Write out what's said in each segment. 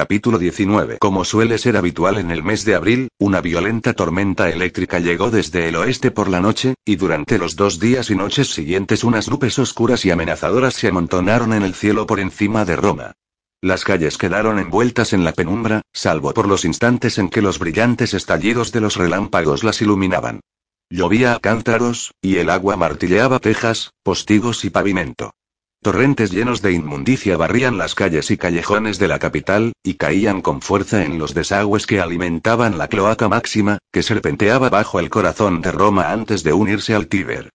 Capítulo 19. Como suele ser habitual en el mes de abril, una violenta tormenta eléctrica llegó desde el oeste por la noche, y durante los dos días y noches siguientes unas nubes oscuras y amenazadoras se amontonaron en el cielo por encima de Roma. Las calles quedaron envueltas en la penumbra, salvo por los instantes en que los brillantes estallidos de los relámpagos las iluminaban. Llovía a cántaros, y el agua martilleaba tejas, postigos y pavimento. Torrentes llenos de inmundicia barrían las calles y callejones de la capital, y caían con fuerza en los desagües que alimentaban la cloaca máxima, que serpenteaba bajo el corazón de Roma antes de unirse al Tíber.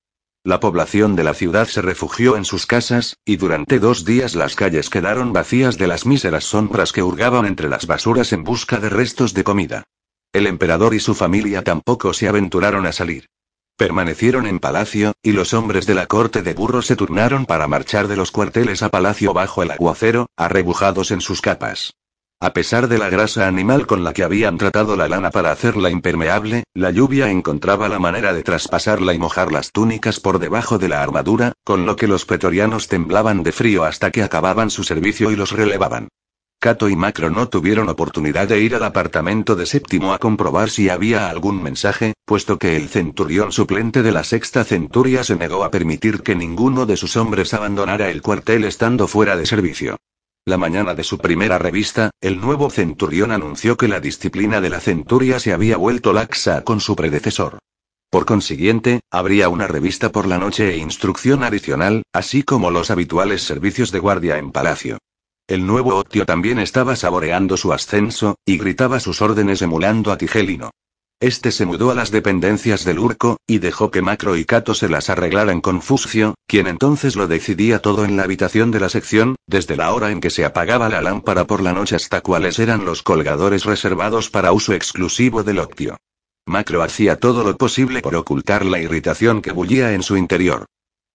La población de la ciudad se refugió en sus casas, y durante dos días las calles quedaron vacías de las míseras sombras que hurgaban entre las basuras en busca de restos de comida. El emperador y su familia tampoco se aventuraron a salir. Permanecieron en palacio, y los hombres de la corte de burro se turnaron para marchar de los cuarteles a palacio bajo el aguacero, arrebujados en sus capas. A pesar de la grasa animal con la que habían tratado la lana para hacerla impermeable, la lluvia encontraba la manera de traspasarla y mojar las túnicas por debajo de la armadura, con lo que los pretorianos temblaban de frío hasta que acababan su servicio y los relevaban. Cato y Macro no tuvieron oportunidad de ir al apartamento de séptimo a comprobar si había algún mensaje, puesto que el centurión suplente de la sexta centuria se negó a permitir que ninguno de sus hombres abandonara el cuartel estando fuera de servicio. La mañana de su primera revista, el nuevo centurión anunció que la disciplina de la centuria se había vuelto laxa con su predecesor. Por consiguiente, habría una revista por la noche e instrucción adicional, así como los habituales servicios de guardia en palacio. El nuevo Otio también estaba saboreando su ascenso, y gritaba sus órdenes emulando a Tigelino. Este se mudó a las dependencias del Urco, y dejó que Macro y Cato se las arreglaran con Fuscio, quien entonces lo decidía todo en la habitación de la sección, desde la hora en que se apagaba la lámpara por la noche hasta cuáles eran los colgadores reservados para uso exclusivo del Octio. Macro hacía todo lo posible por ocultar la irritación que bullía en su interior.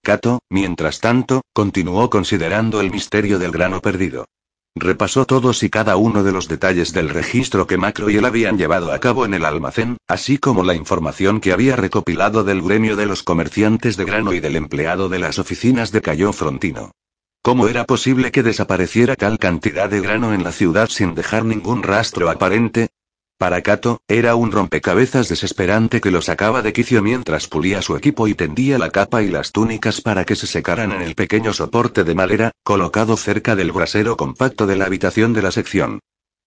Cato, mientras tanto, continuó considerando el misterio del grano perdido. Repasó todos y cada uno de los detalles del registro que Macro y él habían llevado a cabo en el almacén, así como la información que había recopilado del gremio de los comerciantes de grano y del empleado de las oficinas de Cayo Frontino. ¿Cómo era posible que desapareciera tal cantidad de grano en la ciudad sin dejar ningún rastro aparente? Para Cato, era un rompecabezas desesperante que lo sacaba de quicio mientras pulía su equipo y tendía la capa y las túnicas para que se secaran en el pequeño soporte de madera, colocado cerca del brasero compacto de la habitación de la sección.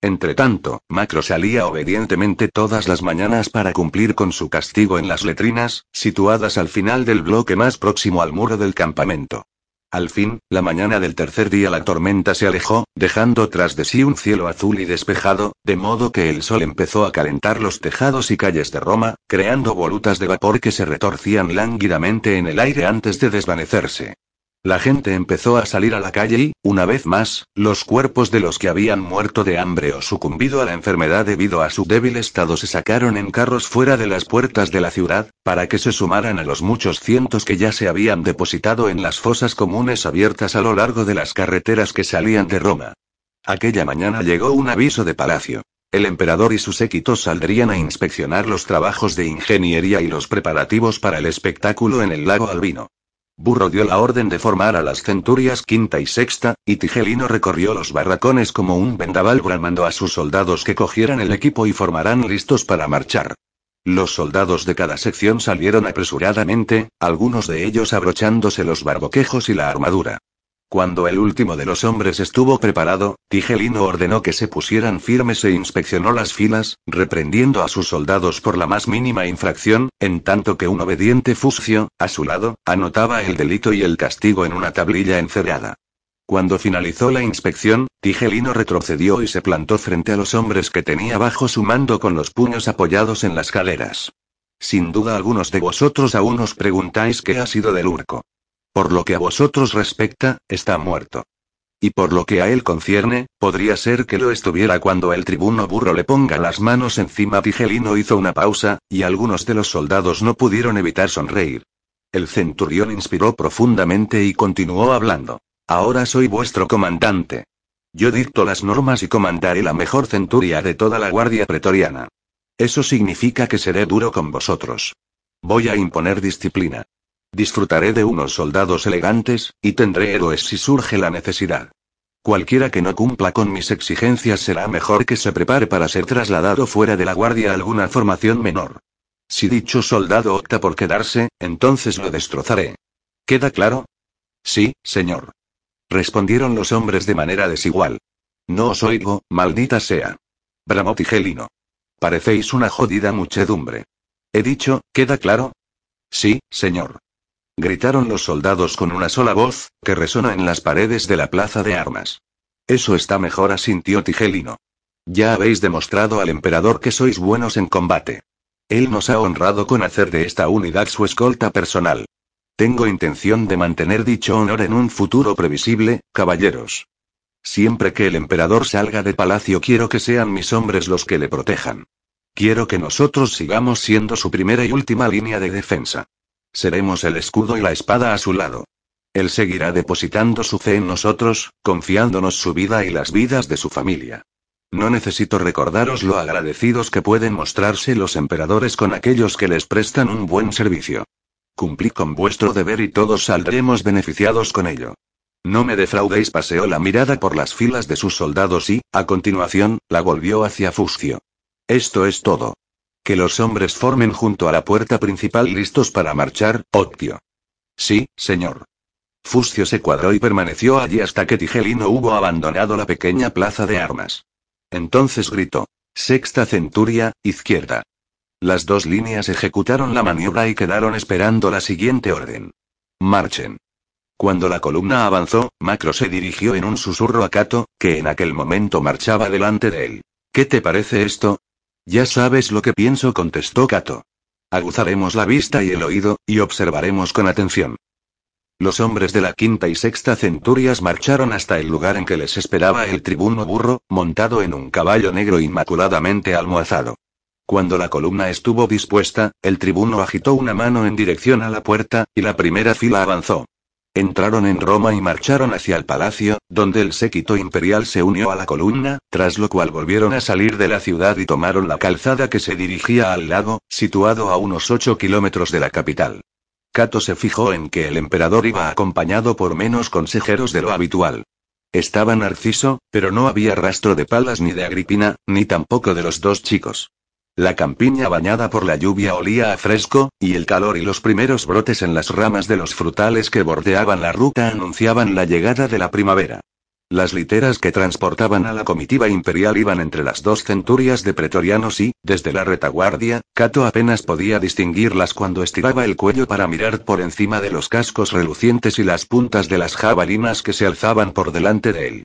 Entretanto, Macro salía obedientemente todas las mañanas para cumplir con su castigo en las letrinas, situadas al final del bloque más próximo al muro del campamento. Al fin, la mañana del tercer día la tormenta se alejó, dejando tras de sí un cielo azul y despejado, de modo que el sol empezó a calentar los tejados y calles de Roma, creando volutas de vapor que se retorcían lánguidamente en el aire antes de desvanecerse. La gente empezó a salir a la calle y, una vez más, los cuerpos de los que habían muerto de hambre o sucumbido a la enfermedad debido a su débil estado se sacaron en carros fuera de las puertas de la ciudad, para que se sumaran a los muchos cientos que ya se habían depositado en las fosas comunes abiertas a lo largo de las carreteras que salían de Roma. Aquella mañana llegó un aviso de palacio. El emperador y sus séquitos saldrían a inspeccionar los trabajos de ingeniería y los preparativos para el espectáculo en el lago Albino. Burro dio la orden de formar a las centurias quinta y sexta, y Tigelino recorrió los barracones como un vendaval bramando a sus soldados que cogieran el equipo y formarán listos para marchar. Los soldados de cada sección salieron apresuradamente, algunos de ellos abrochándose los barboquejos y la armadura. Cuando el último de los hombres estuvo preparado, Tigelino ordenó que se pusieran firmes e inspeccionó las filas, reprendiendo a sus soldados por la más mínima infracción, en tanto que un obediente Fuscio, a su lado, anotaba el delito y el castigo en una tablilla encerrada. Cuando finalizó la inspección, Tigelino retrocedió y se plantó frente a los hombres que tenía bajo su mando con los puños apoyados en las caderas. Sin duda algunos de vosotros aún os preguntáis qué ha sido del Urco. Por lo que a vosotros respecta, está muerto. Y por lo que a él concierne, podría ser que lo estuviera cuando el tribuno burro le ponga las manos encima. Tigelino hizo una pausa, y algunos de los soldados no pudieron evitar sonreír. El centurión inspiró profundamente y continuó hablando. Ahora soy vuestro comandante. Yo dicto las normas y comandaré la mejor centuria de toda la guardia pretoriana. Eso significa que seré duro con vosotros. Voy a imponer disciplina. Disfrutaré de unos soldados elegantes, y tendré héroes si surge la necesidad. Cualquiera que no cumpla con mis exigencias será mejor que se prepare para ser trasladado fuera de la guardia a alguna formación menor. Si dicho soldado opta por quedarse, entonces lo destrozaré. ¿Queda claro? Sí, señor. Respondieron los hombres de manera desigual. No os oigo, maldita sea. Bramó Tigelino. Parecéis una jodida muchedumbre. He dicho, ¿queda claro? Sí, señor. Gritaron los soldados con una sola voz, que resonó en las paredes de la plaza de armas. Eso está mejor, asintió Tigelino. Ya habéis demostrado al emperador que sois buenos en combate. Él nos ha honrado con hacer de esta unidad su escolta personal. Tengo intención de mantener dicho honor en un futuro previsible, caballeros. Siempre que el emperador salga de palacio quiero que sean mis hombres los que le protejan. Quiero que nosotros sigamos siendo su primera y última línea de defensa. Seremos el escudo y la espada a su lado. Él seguirá depositando su fe en nosotros, confiándonos su vida y las vidas de su familia. No necesito recordaros lo agradecidos que pueden mostrarse los emperadores con aquellos que les prestan un buen servicio. Cumplí con vuestro deber y todos saldremos beneficiados con ello. No me defraudéis, paseó la mirada por las filas de sus soldados y, a continuación, la volvió hacia Fuscio. Esto es todo. Que los hombres formen junto a la puerta principal listos para marchar, Octio. Sí, señor. Fuscio se cuadró y permaneció allí hasta que Tigelino hubo abandonado la pequeña plaza de armas. Entonces gritó. Sexta centuria, izquierda. Las dos líneas ejecutaron la maniobra y quedaron esperando la siguiente orden. Marchen. Cuando la columna avanzó, Macro se dirigió en un susurro a Cato, que en aquel momento marchaba delante de él. ¿Qué te parece esto? Ya sabes lo que pienso, contestó Cato. Aguzaremos la vista y el oído, y observaremos con atención. Los hombres de la quinta y sexta centurias marcharon hasta el lugar en que les esperaba el tribuno burro, montado en un caballo negro inmaculadamente almohazado. Cuando la columna estuvo dispuesta, el tribuno agitó una mano en dirección a la puerta, y la primera fila avanzó. Entraron en Roma y marcharon hacia el palacio, donde el séquito imperial se unió a la columna, tras lo cual volvieron a salir de la ciudad y tomaron la calzada que se dirigía al lago, situado a unos 8 kilómetros de la capital. Cato se fijó en que el emperador iba acompañado por menos consejeros de lo habitual. Estaba Narciso, pero no había rastro de Palas ni de Agripina, ni tampoco de los dos chicos. La campiña bañada por la lluvia olía a fresco, y el calor y los primeros brotes en las ramas de los frutales que bordeaban la ruta anunciaban la llegada de la primavera. Las literas que transportaban a la comitiva imperial iban entre las dos centurias de pretorianos y, desde la retaguardia, Cato apenas podía distinguirlas cuando estiraba el cuello para mirar por encima de los cascos relucientes y las puntas de las jabalinas que se alzaban por delante de él.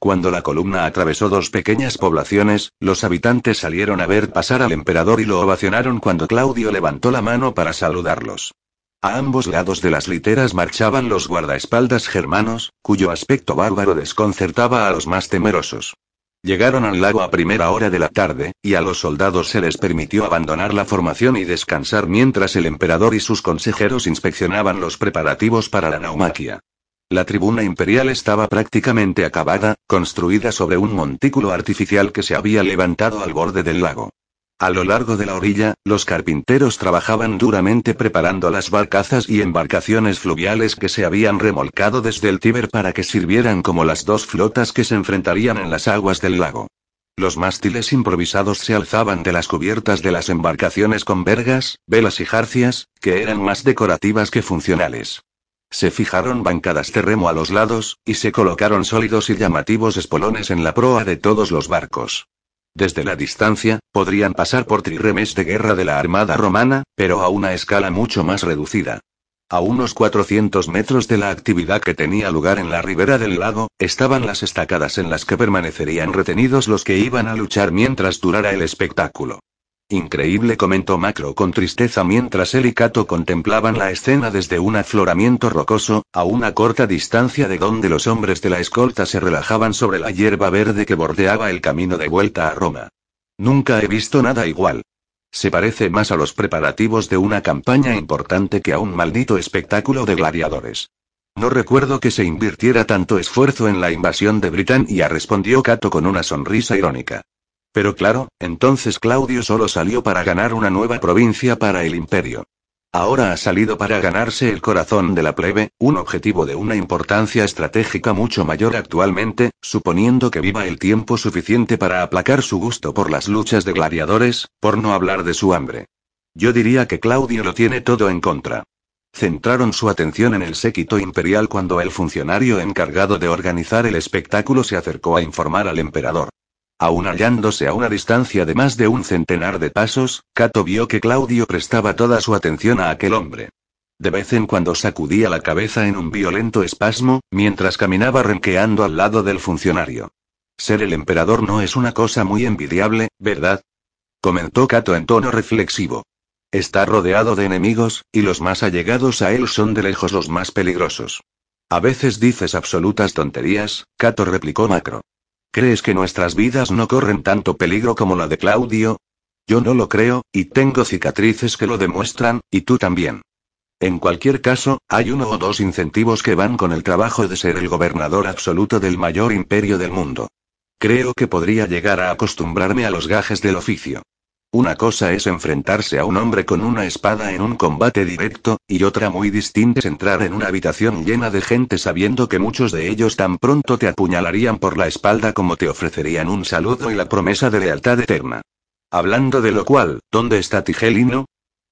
Cuando la columna atravesó dos pequeñas poblaciones, los habitantes salieron a ver pasar al emperador y lo ovacionaron cuando Claudio levantó la mano para saludarlos. A ambos lados de las literas marchaban los guardaespaldas germanos, cuyo aspecto bárbaro desconcertaba a los más temerosos. Llegaron al lago a primera hora de la tarde, y a los soldados se les permitió abandonar la formación y descansar mientras el emperador y sus consejeros inspeccionaban los preparativos para la naumaquia. La tribuna imperial estaba prácticamente acabada, construida sobre un montículo artificial que se había levantado al borde del lago. A lo largo de la orilla, los carpinteros trabajaban duramente preparando las barcazas y embarcaciones fluviales que se habían remolcado desde el Tíber para que sirvieran como las dos flotas que se enfrentarían en las aguas del lago. Los mástiles improvisados se alzaban de las cubiertas de las embarcaciones con vergas, velas y jarcias, que eran más decorativas que funcionales. Se fijaron bancadas de remo a los lados, y se colocaron sólidos y llamativos espolones en la proa de todos los barcos. Desde la distancia, podrían pasar por triremes de guerra de la Armada Romana, pero a una escala mucho más reducida. A unos 400 metros de la actividad que tenía lugar en la ribera del lago, estaban las estacadas en las que permanecerían retenidos los que iban a luchar mientras durara el espectáculo. Increíble, comentó Macro con tristeza mientras él y Cato contemplaban la escena desde un afloramiento rocoso, a una corta distancia de donde los hombres de la escolta se relajaban sobre la hierba verde que bordeaba el camino de vuelta a Roma. Nunca he visto nada igual. Se parece más a los preparativos de una campaña importante que a un maldito espectáculo de gladiadores. No recuerdo que se invirtiera tanto esfuerzo en la invasión de Britania, respondió Cato con una sonrisa irónica. Pero claro, entonces Claudio solo salió para ganar una nueva provincia para el imperio. Ahora ha salido para ganarse el corazón de la plebe, un objetivo de una importancia estratégica mucho mayor actualmente, suponiendo que viva el tiempo suficiente para aplacar su gusto por las luchas de gladiadores, por no hablar de su hambre. Yo diría que Claudio lo tiene todo en contra. Centraron su atención en el séquito imperial cuando el funcionario encargado de organizar el espectáculo se acercó a informar al emperador. Aún hallándose a una distancia de más de un centenar de pasos, Cato vio que Claudio prestaba toda su atención a aquel hombre. De vez en cuando sacudía la cabeza en un violento espasmo, mientras caminaba renqueando al lado del funcionario. Ser el emperador no es una cosa muy envidiable, ¿verdad? comentó Cato en tono reflexivo. Está rodeado de enemigos, y los más allegados a él son de lejos los más peligrosos. A veces dices absolutas tonterías, Cato replicó Macro. ¿Crees que nuestras vidas no corren tanto peligro como la de Claudio? Yo no lo creo, y tengo cicatrices que lo demuestran, y tú también. En cualquier caso, hay uno o dos incentivos que van con el trabajo de ser el gobernador absoluto del mayor imperio del mundo. Creo que podría llegar a acostumbrarme a los gajes del oficio. Una cosa es enfrentarse a un hombre con una espada en un combate directo, y otra muy distinta es entrar en una habitación llena de gente sabiendo que muchos de ellos tan pronto te apuñalarían por la espalda como te ofrecerían un saludo y la promesa de lealtad eterna. Hablando de lo cual, ¿dónde está Tigelino?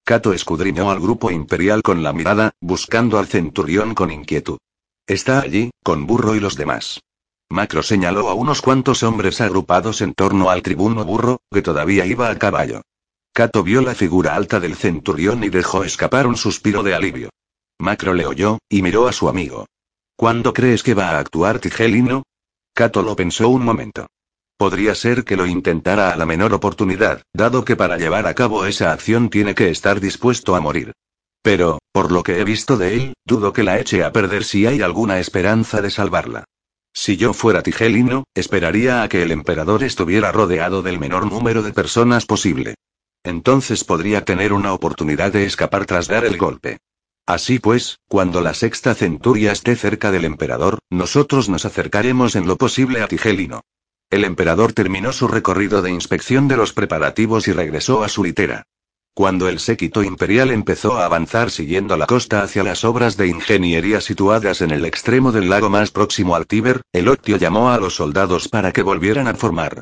Cato escudriñó al grupo imperial con la mirada, buscando al centurión con inquietud. Está allí, con Burro y los demás. Macro señaló a unos cuantos hombres agrupados en torno al tribuno burro, que todavía iba a caballo. Cato vio la figura alta del centurión y dejó escapar un suspiro de alivio. Macro le oyó, y miró a su amigo. ¿Cuándo crees que va a actuar Tigelino? Cato lo pensó un momento. Podría ser que lo intentara a la menor oportunidad, dado que para llevar a cabo esa acción tiene que estar dispuesto a morir. Pero, por lo que he visto de él, dudo que la eche a perder si hay alguna esperanza de salvarla. Si yo fuera Tigelino, esperaría a que el emperador estuviera rodeado del menor número de personas posible. Entonces podría tener una oportunidad de escapar tras dar el golpe. Así pues, cuando la sexta centuria esté cerca del emperador, nosotros nos acercaremos en lo posible a Tigelino. El emperador terminó su recorrido de inspección de los preparativos y regresó a su litera. Cuando el séquito imperial empezó a avanzar siguiendo la costa hacia las obras de ingeniería situadas en el extremo del lago más próximo al Tíber, el Octio llamó a los soldados para que volvieran a formar.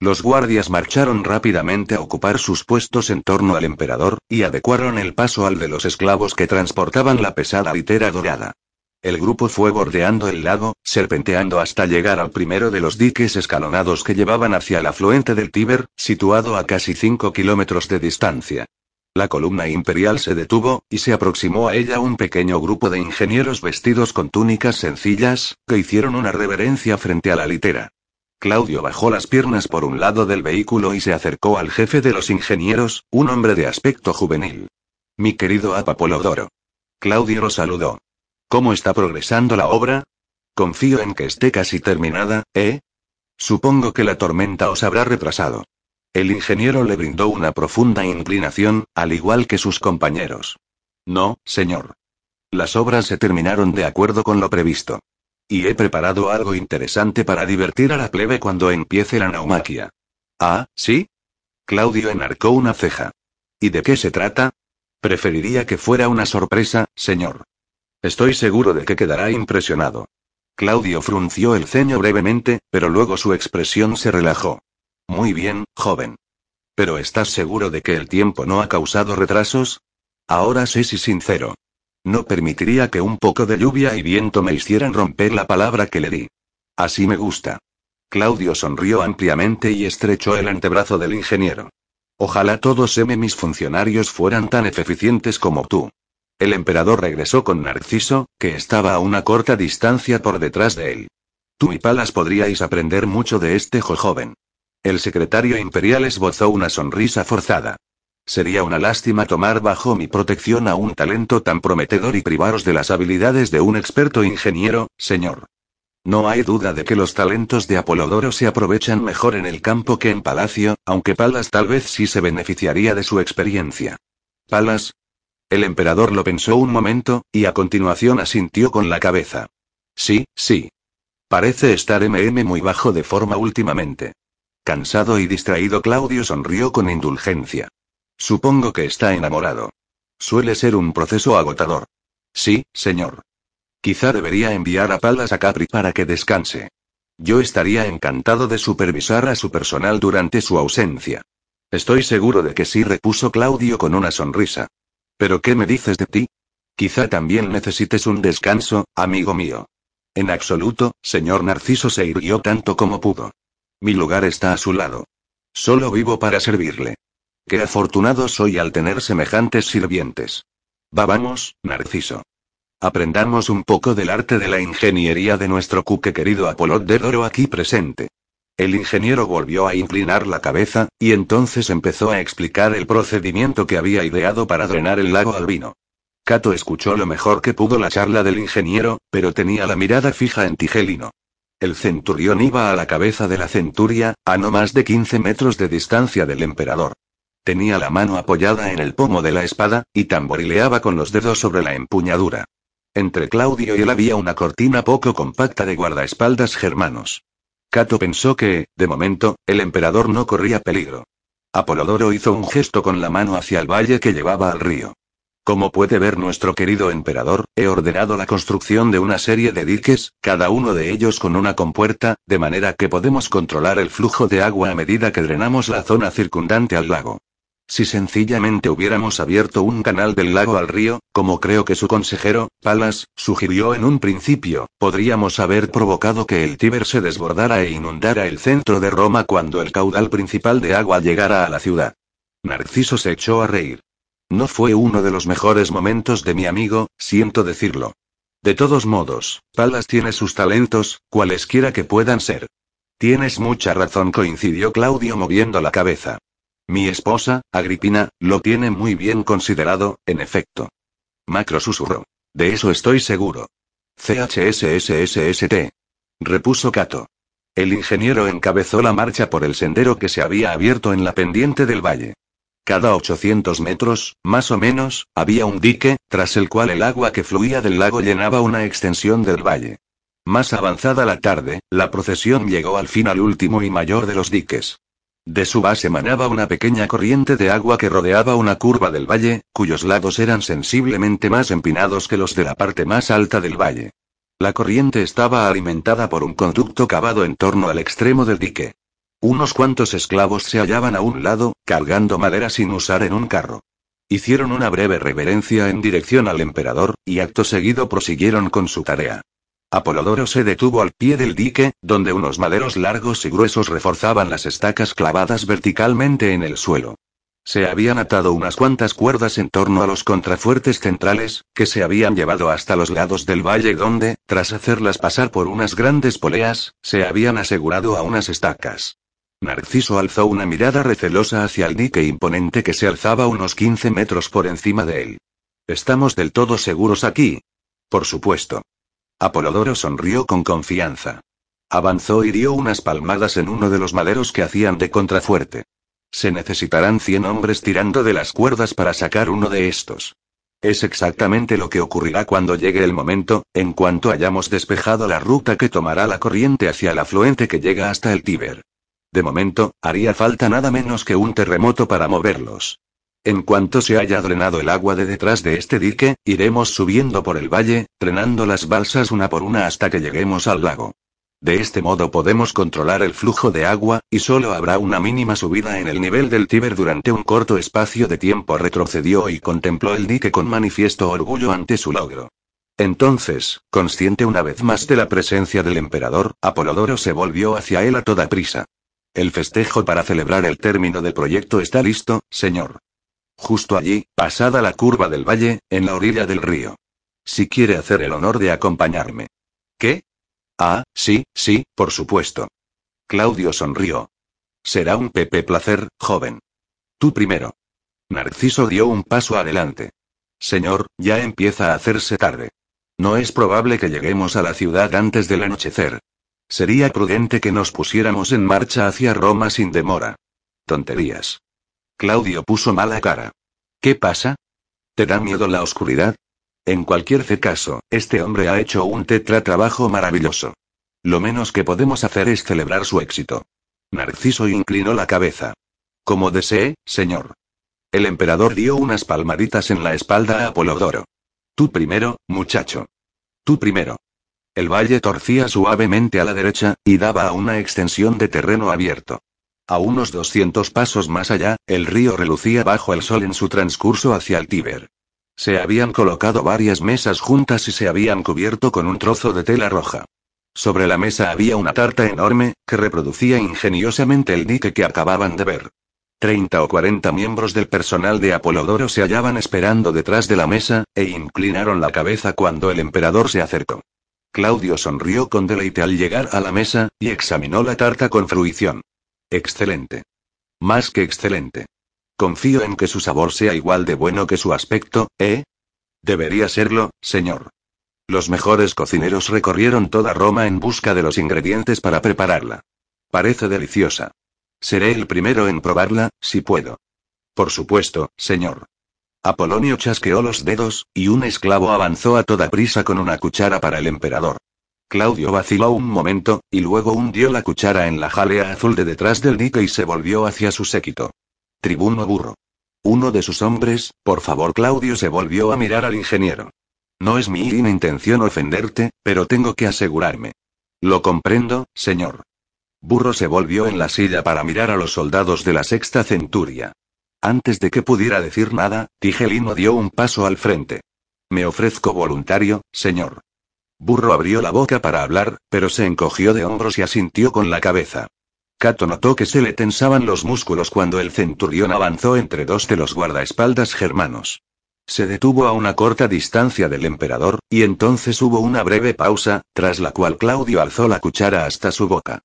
Los guardias marcharon rápidamente a ocupar sus puestos en torno al emperador, y adecuaron el paso al de los esclavos que transportaban la pesada litera dorada. El grupo fue bordeando el lago, serpenteando hasta llegar al primero de los diques escalonados que llevaban hacia el afluente del Tíber, situado a casi 5 kilómetros de distancia. La columna imperial se detuvo, y se aproximó a ella un pequeño grupo de ingenieros vestidos con túnicas sencillas, que hicieron una reverencia frente a la litera. Claudio bajó las piernas por un lado del vehículo y se acercó al jefe de los ingenieros, un hombre de aspecto juvenil. Mi querido Apapolodoro. Claudio lo saludó. ¿Cómo está progresando la obra? Confío en que esté casi terminada, ¿eh? Supongo que la tormenta os habrá retrasado. El ingeniero le brindó una profunda inclinación, al igual que sus compañeros. No, señor. Las obras se terminaron de acuerdo con lo previsto. Y he preparado algo interesante para divertir a la plebe cuando empiece la naumaquia. Ah, ¿sí? Claudio enarcó una ceja. ¿Y de qué se trata? Preferiría que fuera una sorpresa, señor. Estoy seguro de que quedará impresionado. Claudio frunció el ceño brevemente, pero luego su expresión se relajó. Muy bien, joven. ¿Pero estás seguro de que el tiempo no ha causado retrasos? Ahora sé si sincero. No permitiría que un poco de lluvia y viento me hicieran romper la palabra que le di. Así me gusta. Claudio sonrió ampliamente y estrechó el antebrazo del ingeniero. Ojalá todos mis funcionarios fueran tan eficientes como tú. El emperador regresó con Narciso, que estaba a una corta distancia por detrás de él. Tú y Palas podríais aprender mucho de este joven. El secretario imperial esbozó una sonrisa forzada. Sería una lástima tomar bajo mi protección a un talento tan prometedor y privaros de las habilidades de un experto ingeniero, señor. No hay duda de que los talentos de Apolodoro se aprovechan mejor en el campo que en palacio, aunque Palas tal vez sí se beneficiaría de su experiencia. Palas, el emperador lo pensó un momento, y a continuación asintió con la cabeza. Sí, sí. Parece estar MM muy bajo de forma últimamente. Cansado y distraído, Claudio sonrió con indulgencia. Supongo que está enamorado. Suele ser un proceso agotador. Sí, señor. Quizá debería enviar a Palas a Capri para que descanse. Yo estaría encantado de supervisar a su personal durante su ausencia. Estoy seguro de que sí, repuso Claudio con una sonrisa. ¿Pero qué me dices de ti? Quizá también necesites un descanso, amigo mío. En absoluto, señor Narciso se irguió tanto como pudo. Mi lugar está a su lado. Solo vivo para servirle. Qué afortunado soy al tener semejantes sirvientes. Va vamos, Narciso. Aprendamos un poco del arte de la ingeniería de nuestro cuque querido Apolot de Doro aquí presente. El ingeniero volvió a inclinar la cabeza, y entonces empezó a explicar el procedimiento que había ideado para drenar el lago Albino. Cato escuchó lo mejor que pudo la charla del ingeniero, pero tenía la mirada fija en Tigelino. El centurión iba a la cabeza de la centuria, a no más de 15 metros de distancia del emperador. Tenía la mano apoyada en el pomo de la espada, y tamborileaba con los dedos sobre la empuñadura. Entre Claudio y él había una cortina poco compacta de guardaespaldas germanos. Cato pensó que, de momento, el emperador no corría peligro. Apolodoro hizo un gesto con la mano hacia el valle que llevaba al río. Como puede ver nuestro querido emperador, he ordenado la construcción de una serie de diques, cada uno de ellos con una compuerta, de manera que podemos controlar el flujo de agua a medida que drenamos la zona circundante al lago. Si sencillamente hubiéramos abierto un canal del lago al río, como creo que su consejero, Palas, sugirió en un principio, podríamos haber provocado que el Tíber se desbordara e inundara el centro de Roma cuando el caudal principal de agua llegara a la ciudad. Narciso se echó a reír. No fue uno de los mejores momentos de mi amigo, siento decirlo. De todos modos, Palas tiene sus talentos, cualesquiera que puedan ser. Tienes mucha razón, coincidió Claudio moviendo la cabeza. Mi esposa, Agripina, lo tiene muy bien considerado, en efecto. Macro susurró. De eso estoy seguro. CHSSSST. Repuso Cato. El ingeniero encabezó la marcha por el sendero que se había abierto en la pendiente del valle. Cada 800 metros, más o menos, había un dique, tras el cual el agua que fluía del lago llenaba una extensión del valle. Más avanzada la tarde, la procesión llegó al fin al último y mayor de los diques. De su base manaba una pequeña corriente de agua que rodeaba una curva del valle, cuyos lados eran sensiblemente más empinados que los de la parte más alta del valle. La corriente estaba alimentada por un conducto cavado en torno al extremo del dique. Unos cuantos esclavos se hallaban a un lado, cargando madera sin usar en un carro. Hicieron una breve reverencia en dirección al emperador, y acto seguido prosiguieron con su tarea. Apolodoro se detuvo al pie del dique, donde unos maderos largos y gruesos reforzaban las estacas clavadas verticalmente en el suelo. Se habían atado unas cuantas cuerdas en torno a los contrafuertes centrales, que se habían llevado hasta los lados del valle donde, tras hacerlas pasar por unas grandes poleas, se habían asegurado a unas estacas. Narciso alzó una mirada recelosa hacia el dique imponente que se alzaba unos 15 metros por encima de él. ¿Estamos del todo seguros aquí? Por supuesto. Apolodoro sonrió con confianza. Avanzó y dio unas palmadas en uno de los maderos que hacían de contrafuerte. Se necesitarán 100 hombres tirando de las cuerdas para sacar uno de estos. Es exactamente lo que ocurrirá cuando llegue el momento, en cuanto hayamos despejado la ruta que tomará la corriente hacia el afluente que llega hasta el Tíber. De momento, haría falta nada menos que un terremoto para moverlos. En cuanto se haya drenado el agua de detrás de este dique, iremos subiendo por el valle, drenando las balsas una por una hasta que lleguemos al lago. De este modo podemos controlar el flujo de agua, y solo habrá una mínima subida en el nivel del Tíber durante un corto espacio de tiempo. Retrocedió y contempló el dique con manifiesto orgullo ante su logro. Entonces, consciente una vez más de la presencia del emperador, Apolodoro se volvió hacia él a toda prisa. El festejo para celebrar el término del proyecto está listo, señor. Justo allí, pasada la curva del valle, en la orilla del río. Si quiere hacer el honor de acompañarme. ¿Qué? Ah, sí, sí, por supuesto. Claudio sonrió. Será un pepe placer, joven. Tú primero. Narciso dio un paso adelante. Señor, ya empieza a hacerse tarde. No es probable que lleguemos a la ciudad antes del anochecer. Sería prudente que nos pusiéramos en marcha hacia Roma sin demora. Tonterías. Claudio puso mala cara. ¿Qué pasa? ¿Te da miedo la oscuridad? En cualquier caso, este hombre ha hecho un tetra trabajo maravilloso. Lo menos que podemos hacer es celebrar su éxito. Narciso inclinó la cabeza. Como desee, señor. El emperador dio unas palmaditas en la espalda a Apolodoro. Tú primero, muchacho. Tú primero. El valle torcía suavemente a la derecha, y daba a una extensión de terreno abierto. A unos 200 pasos más allá, el río relucía bajo el sol en su transcurso hacia el Tíber. Se habían colocado varias mesas juntas y se habían cubierto con un trozo de tela roja. Sobre la mesa había una tarta enorme, que reproducía ingeniosamente el dique que acababan de ver. Treinta o cuarenta miembros del personal de Apolodoro se hallaban esperando detrás de la mesa, e inclinaron la cabeza cuando el emperador se acercó. Claudio sonrió con deleite al llegar a la mesa, y examinó la tarta con fruición. Excelente. Más que excelente. Confío en que su sabor sea igual de bueno que su aspecto, ¿eh? Debería serlo, señor. Los mejores cocineros recorrieron toda Roma en busca de los ingredientes para prepararla. Parece deliciosa. Seré el primero en probarla, si puedo. Por supuesto, señor. Apolonio chasqueó los dedos, y un esclavo avanzó a toda prisa con una cuchara para el emperador. Claudio vaciló un momento, y luego hundió la cuchara en la jalea azul de detrás del dique y se volvió hacia su séquito. Tribuno burro. Uno de sus hombres, por favor Claudio se volvió a mirar al ingeniero. No es mi intención ofenderte, pero tengo que asegurarme. Lo comprendo, señor. Burro se volvió en la silla para mirar a los soldados de la sexta centuria. Antes de que pudiera decir nada, Tigelino dio un paso al frente. Me ofrezco voluntario, señor. Burro abrió la boca para hablar, pero se encogió de hombros y asintió con la cabeza. Cato notó que se le tensaban los músculos cuando el centurión avanzó entre dos de los guardaespaldas germanos. Se detuvo a una corta distancia del emperador, y entonces hubo una breve pausa, tras la cual Claudio alzó la cuchara hasta su boca.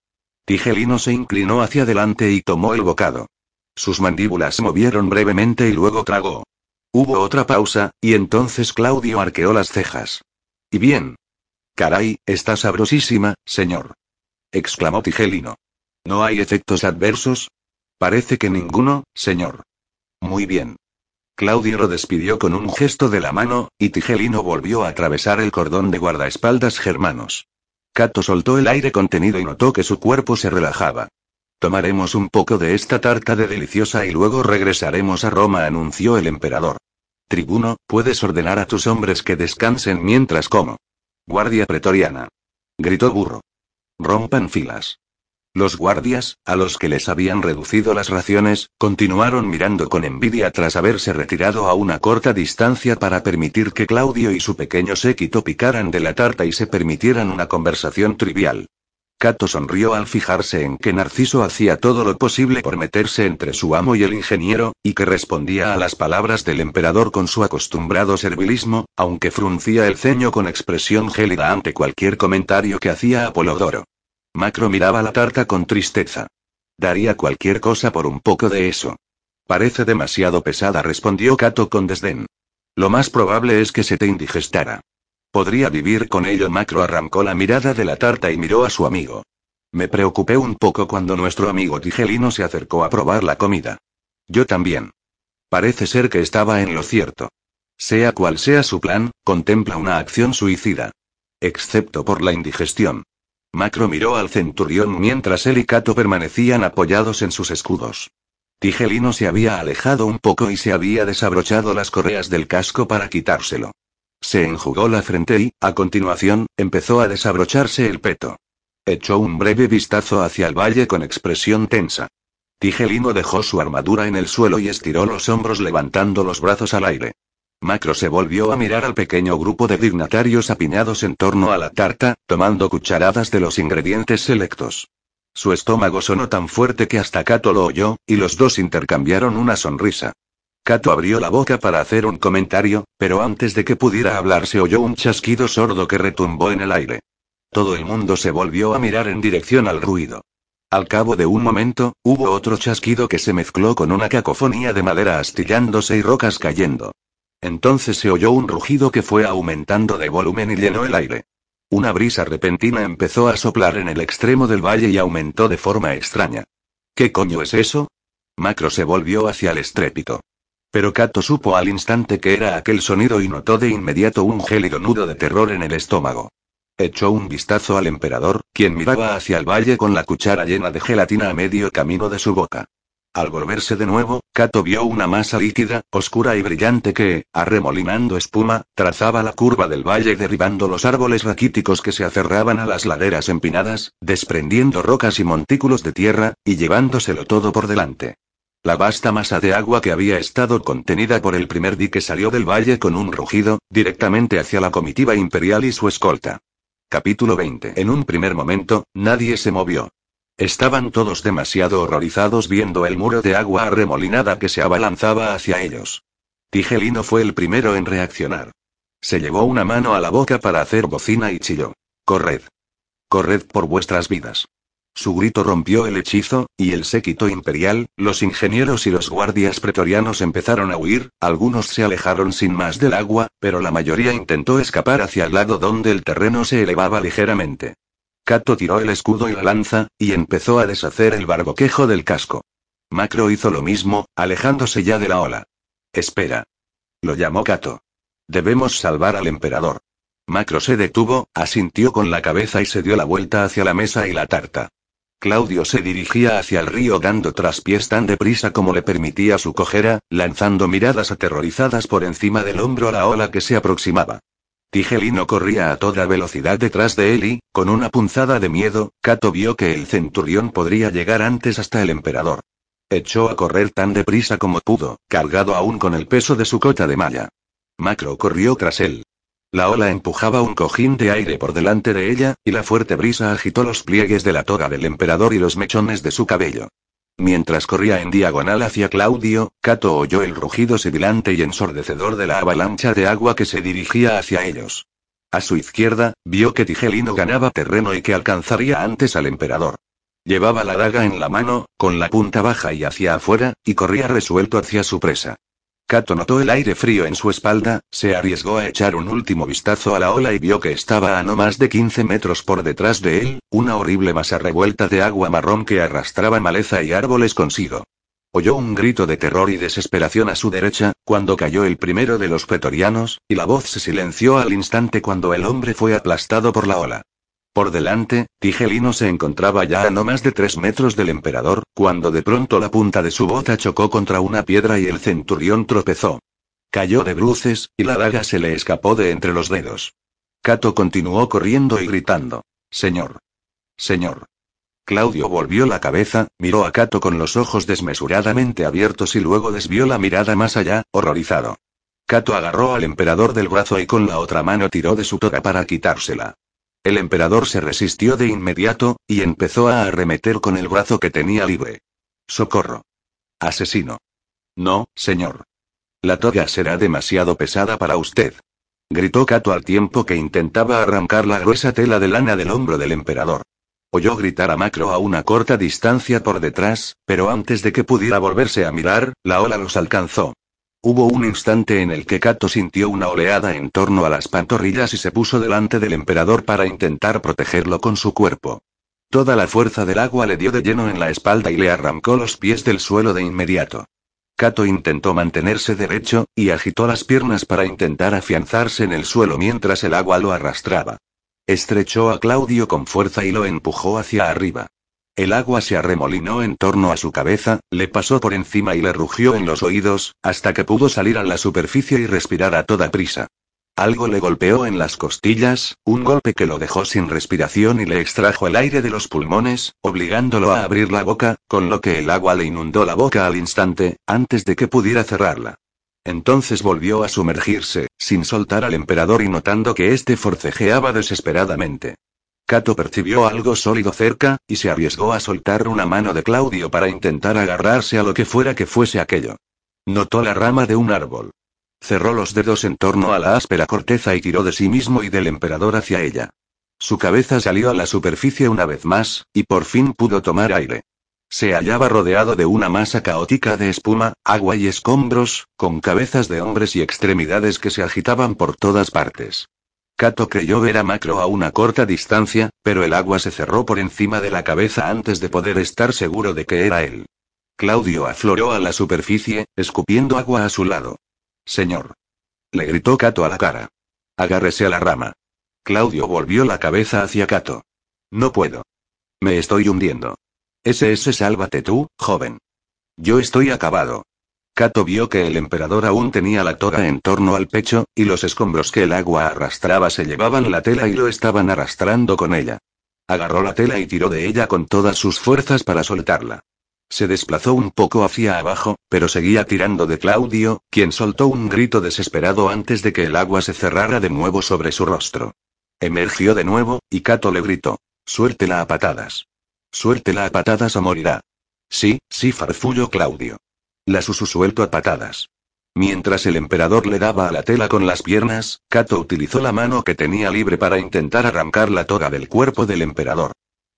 Tigelino se inclinó hacia adelante y tomó el bocado. Sus mandíbulas se movieron brevemente y luego tragó. Hubo otra pausa, y entonces Claudio arqueó las cejas. ¿Y bien? Caray, está sabrosísima, señor. exclamó Tigelino. ¿No hay efectos adversos? Parece que ninguno, señor. Muy bien. Claudio lo despidió con un gesto de la mano, y Tigelino volvió a atravesar el cordón de guardaespaldas germanos. Cato soltó el aire contenido y notó que su cuerpo se relajaba. Tomaremos un poco de esta tarta de deliciosa y luego regresaremos a Roma, anunció el emperador. Tribuno, puedes ordenar a tus hombres que descansen mientras como. Guardia pretoriana. Gritó burro. Rompan filas. Los guardias, a los que les habían reducido las raciones, continuaron mirando con envidia tras haberse retirado a una corta distancia para permitir que Claudio y su pequeño séquito picaran de la tarta y se permitieran una conversación trivial. Cato sonrió al fijarse en que Narciso hacía todo lo posible por meterse entre su amo y el ingeniero, y que respondía a las palabras del emperador con su acostumbrado servilismo, aunque fruncía el ceño con expresión gélida ante cualquier comentario que hacía Apolodoro. Macro miraba la tarta con tristeza. Daría cualquier cosa por un poco de eso. Parece demasiado pesada, respondió Cato con desdén. Lo más probable es que se te indigestara. Podría vivir con ello. Macro arrancó la mirada de la tarta y miró a su amigo. Me preocupé un poco cuando nuestro amigo Tigelino se acercó a probar la comida. Yo también. Parece ser que estaba en lo cierto. Sea cual sea su plan, contempla una acción suicida. Excepto por la indigestión. Macro miró al centurión mientras él y Cato permanecían apoyados en sus escudos. Tigelino se había alejado un poco y se había desabrochado las correas del casco para quitárselo. Se enjugó la frente y, a continuación, empezó a desabrocharse el peto. Echó un breve vistazo hacia el valle con expresión tensa. Tigelino dejó su armadura en el suelo y estiró los hombros levantando los brazos al aire. Macro se volvió a mirar al pequeño grupo de dignatarios apiñados en torno a la tarta, tomando cucharadas de los ingredientes selectos. Su estómago sonó tan fuerte que hasta Cato lo oyó, y los dos intercambiaron una sonrisa. Cato abrió la boca para hacer un comentario, pero antes de que pudiera hablar se oyó un chasquido sordo que retumbó en el aire. Todo el mundo se volvió a mirar en dirección al ruido. Al cabo de un momento, hubo otro chasquido que se mezcló con una cacofonía de madera astillándose y rocas cayendo. Entonces se oyó un rugido que fue aumentando de volumen y llenó el aire. Una brisa repentina empezó a soplar en el extremo del valle y aumentó de forma extraña. ¿Qué coño es eso? Macro se volvió hacia el estrépito. Pero Cato supo al instante que era aquel sonido y notó de inmediato un gélido nudo de terror en el estómago. Echó un vistazo al emperador, quien miraba hacia el valle con la cuchara llena de gelatina a medio camino de su boca. Al volverse de nuevo, Kato vio una masa líquida, oscura y brillante que, arremolinando espuma, trazaba la curva del valle derribando los árboles raquíticos que se aferraban a las laderas empinadas, desprendiendo rocas y montículos de tierra, y llevándoselo todo por delante. La vasta masa de agua que había estado contenida por el primer dique salió del valle con un rugido, directamente hacia la comitiva imperial y su escolta. Capítulo 20. En un primer momento, nadie se movió. Estaban todos demasiado horrorizados viendo el muro de agua arremolinada que se abalanzaba hacia ellos. Tigelino fue el primero en reaccionar. Se llevó una mano a la boca para hacer bocina y chilló. Corred. Corred por vuestras vidas. Su grito rompió el hechizo, y el séquito imperial, los ingenieros y los guardias pretorianos empezaron a huir, algunos se alejaron sin más del agua, pero la mayoría intentó escapar hacia el lado donde el terreno se elevaba ligeramente. Kato tiró el escudo y la lanza, y empezó a deshacer el barboquejo del casco. Macro hizo lo mismo, alejándose ya de la ola. Espera. Lo llamó Kato. Debemos salvar al emperador. Macro se detuvo, asintió con la cabeza y se dio la vuelta hacia la mesa y la tarta. Claudio se dirigía hacia el río dando traspiés tan deprisa como le permitía su cojera, lanzando miradas aterrorizadas por encima del hombro a la ola que se aproximaba. Tigelino corría a toda velocidad detrás de él y, con una punzada de miedo, Cato vio que el centurión podría llegar antes hasta el emperador. Echó a correr tan deprisa como pudo, cargado aún con el peso de su cota de malla. Macro corrió tras él. La ola empujaba un cojín de aire por delante de ella, y la fuerte brisa agitó los pliegues de la toga del emperador y los mechones de su cabello. Mientras corría en diagonal hacia Claudio, Cato oyó el rugido sibilante y ensordecedor de la avalancha de agua que se dirigía hacia ellos. A su izquierda, vio que Tigelino ganaba terreno y que alcanzaría antes al emperador. Llevaba la daga en la mano, con la punta baja y hacia afuera, y corría resuelto hacia su presa. Kato notó el aire frío en su espalda, se arriesgó a echar un último vistazo a la ola y vio que estaba a no más de 15 metros por detrás de él, una horrible masa revuelta de agua marrón que arrastraba maleza y árboles consigo. Oyó un grito de terror y desesperación a su derecha, cuando cayó el primero de los pretorianos, y la voz se silenció al instante cuando el hombre fue aplastado por la ola. Por delante, Tigelino se encontraba ya a no más de tres metros del emperador, cuando de pronto la punta de su bota chocó contra una piedra y el centurión tropezó. Cayó de bruces, y la daga se le escapó de entre los dedos. Cato continuó corriendo y gritando. Señor. Señor. Claudio volvió la cabeza, miró a Cato con los ojos desmesuradamente abiertos y luego desvió la mirada más allá, horrorizado. Cato agarró al emperador del brazo y con la otra mano tiró de su toga para quitársela. El emperador se resistió de inmediato, y empezó a arremeter con el brazo que tenía libre. Socorro. Asesino. No, señor. La toga será demasiado pesada para usted. Gritó Cato al tiempo que intentaba arrancar la gruesa tela de lana del hombro del emperador. Oyó gritar a Macro a una corta distancia por detrás, pero antes de que pudiera volverse a mirar, la ola los alcanzó. Hubo un instante en el que Kato sintió una oleada en torno a las pantorrillas y se puso delante del emperador para intentar protegerlo con su cuerpo. Toda la fuerza del agua le dio de lleno en la espalda y le arrancó los pies del suelo de inmediato. Kato intentó mantenerse derecho, y agitó las piernas para intentar afianzarse en el suelo mientras el agua lo arrastraba. Estrechó a Claudio con fuerza y lo empujó hacia arriba. El agua se arremolinó en torno a su cabeza, le pasó por encima y le rugió en los oídos, hasta que pudo salir a la superficie y respirar a toda prisa. Algo le golpeó en las costillas, un golpe que lo dejó sin respiración y le extrajo el aire de los pulmones, obligándolo a abrir la boca, con lo que el agua le inundó la boca al instante, antes de que pudiera cerrarla. Entonces volvió a sumergirse, sin soltar al emperador y notando que éste forcejeaba desesperadamente. Cato percibió algo sólido cerca, y se arriesgó a soltar una mano de Claudio para intentar agarrarse a lo que fuera que fuese aquello. Notó la rama de un árbol. Cerró los dedos en torno a la áspera corteza y tiró de sí mismo y del emperador hacia ella. Su cabeza salió a la superficie una vez más, y por fin pudo tomar aire. Se hallaba rodeado de una masa caótica de espuma, agua y escombros, con cabezas de hombres y extremidades que se agitaban por todas partes. Kato creyó ver a Macro a una corta distancia, pero el agua se cerró por encima de la cabeza antes de poder estar seguro de que era él. Claudio afloró a la superficie, escupiendo agua a su lado. Señor. Le gritó Kato a la cara. Agárrese a la rama. Claudio volvió la cabeza hacia Kato. No puedo. Me estoy hundiendo. SS sálvate tú, joven. Yo estoy acabado. Kato vio que el emperador aún tenía la toga en torno al pecho, y los escombros que el agua arrastraba se llevaban la tela y lo estaban arrastrando con ella. Agarró la tela y tiró de ella con todas sus fuerzas para soltarla. Se desplazó un poco hacia abajo, pero seguía tirando de Claudio, quien soltó un grito desesperado antes de que el agua se cerrara de nuevo sobre su rostro. Emergió de nuevo, y Cato le gritó. Suéltela a patadas. Suéltela a patadas o morirá. Sí, sí, farfullo Claudio. La susu suelto a patadas. Mientras el emperador le daba a la tela con las piernas, Cato utilizó la mano que tenía libre para intentar arrancar la toga del cuerpo del emperador.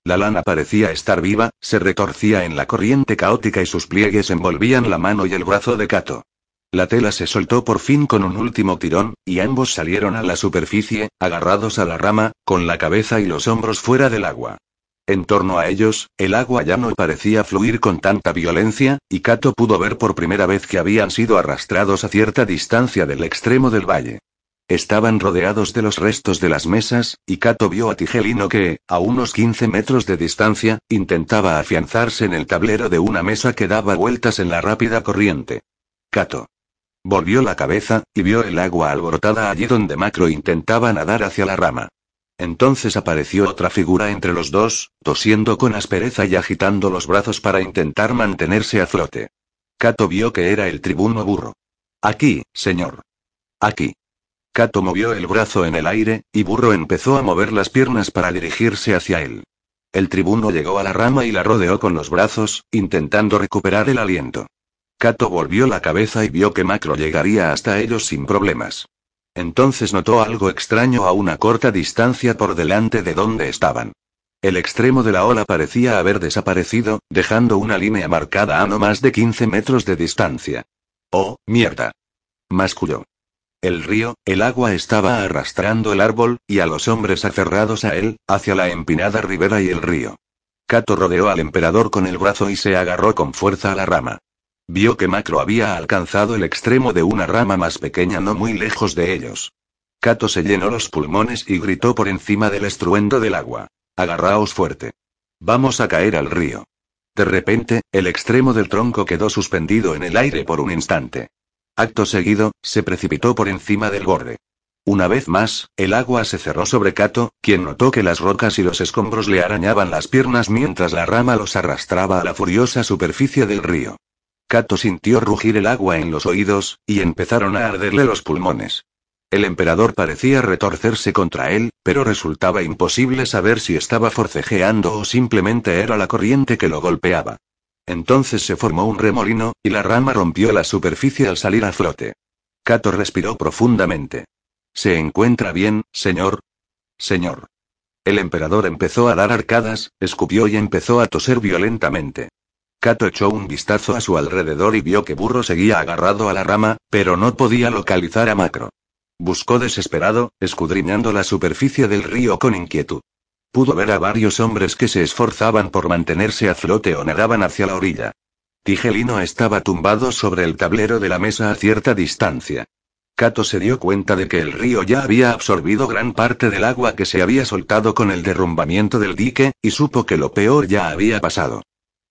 La lana parecía estar viva, se retorcía en la corriente caótica y sus pliegues envolvían la mano y el brazo de Kato. La tela se soltó por fin con un último tirón, y ambos salieron a la superficie, agarrados a la rama, con la cabeza y los hombros fuera del agua. En torno a ellos, el agua ya no parecía fluir con tanta violencia, y Kato pudo ver por primera vez que habían sido arrastrados a cierta distancia del extremo del valle. Estaban rodeados de los restos de las mesas, y Cato vio a Tigelino que, a unos 15 metros de distancia, intentaba afianzarse en el tablero de una mesa que daba vueltas en la rápida corriente. Cato. Volvió la cabeza, y vio el agua alborotada allí donde Macro intentaba nadar hacia la rama. Entonces apareció otra figura entre los dos, tosiendo con aspereza y agitando los brazos para intentar mantenerse a flote. Cato vio que era el tribuno burro. Aquí, señor. Aquí. Kato movió el brazo en el aire, y Burro empezó a mover las piernas para dirigirse hacia él. El tribuno llegó a la rama y la rodeó con los brazos, intentando recuperar el aliento. Kato volvió la cabeza y vio que Macro llegaría hasta ellos sin problemas. Entonces notó algo extraño a una corta distancia por delante de donde estaban. El extremo de la ola parecía haber desaparecido, dejando una línea marcada a no más de 15 metros de distancia. ¡Oh, mierda! Masculló. El río, el agua estaba arrastrando el árbol, y a los hombres aferrados a él, hacia la empinada ribera y el río. Cato rodeó al emperador con el brazo y se agarró con fuerza a la rama. Vio que Macro había alcanzado el extremo de una rama más pequeña no muy lejos de ellos. Cato se llenó los pulmones y gritó por encima del estruendo del agua. Agarraos fuerte. Vamos a caer al río. De repente, el extremo del tronco quedó suspendido en el aire por un instante. Acto seguido, se precipitó por encima del borde. Una vez más, el agua se cerró sobre Cato, quien notó que las rocas y los escombros le arañaban las piernas mientras la rama los arrastraba a la furiosa superficie del río. Cato sintió rugir el agua en los oídos, y empezaron a arderle los pulmones. El emperador parecía retorcerse contra él, pero resultaba imposible saber si estaba forcejeando o simplemente era la corriente que lo golpeaba. Entonces se formó un remolino, y la rama rompió la superficie al salir a flote. Cato respiró profundamente. ¿Se encuentra bien, señor? Señor. El emperador empezó a dar arcadas, escupió y empezó a toser violentamente. Cato echó un vistazo a su alrededor y vio que Burro seguía agarrado a la rama, pero no podía localizar a Macro. Buscó desesperado, escudriñando la superficie del río con inquietud. Pudo ver a varios hombres que se esforzaban por mantenerse a flote o nadaban hacia la orilla. Tigelino estaba tumbado sobre el tablero de la mesa a cierta distancia. Cato se dio cuenta de que el río ya había absorbido gran parte del agua que se había soltado con el derrumbamiento del dique, y supo que lo peor ya había pasado.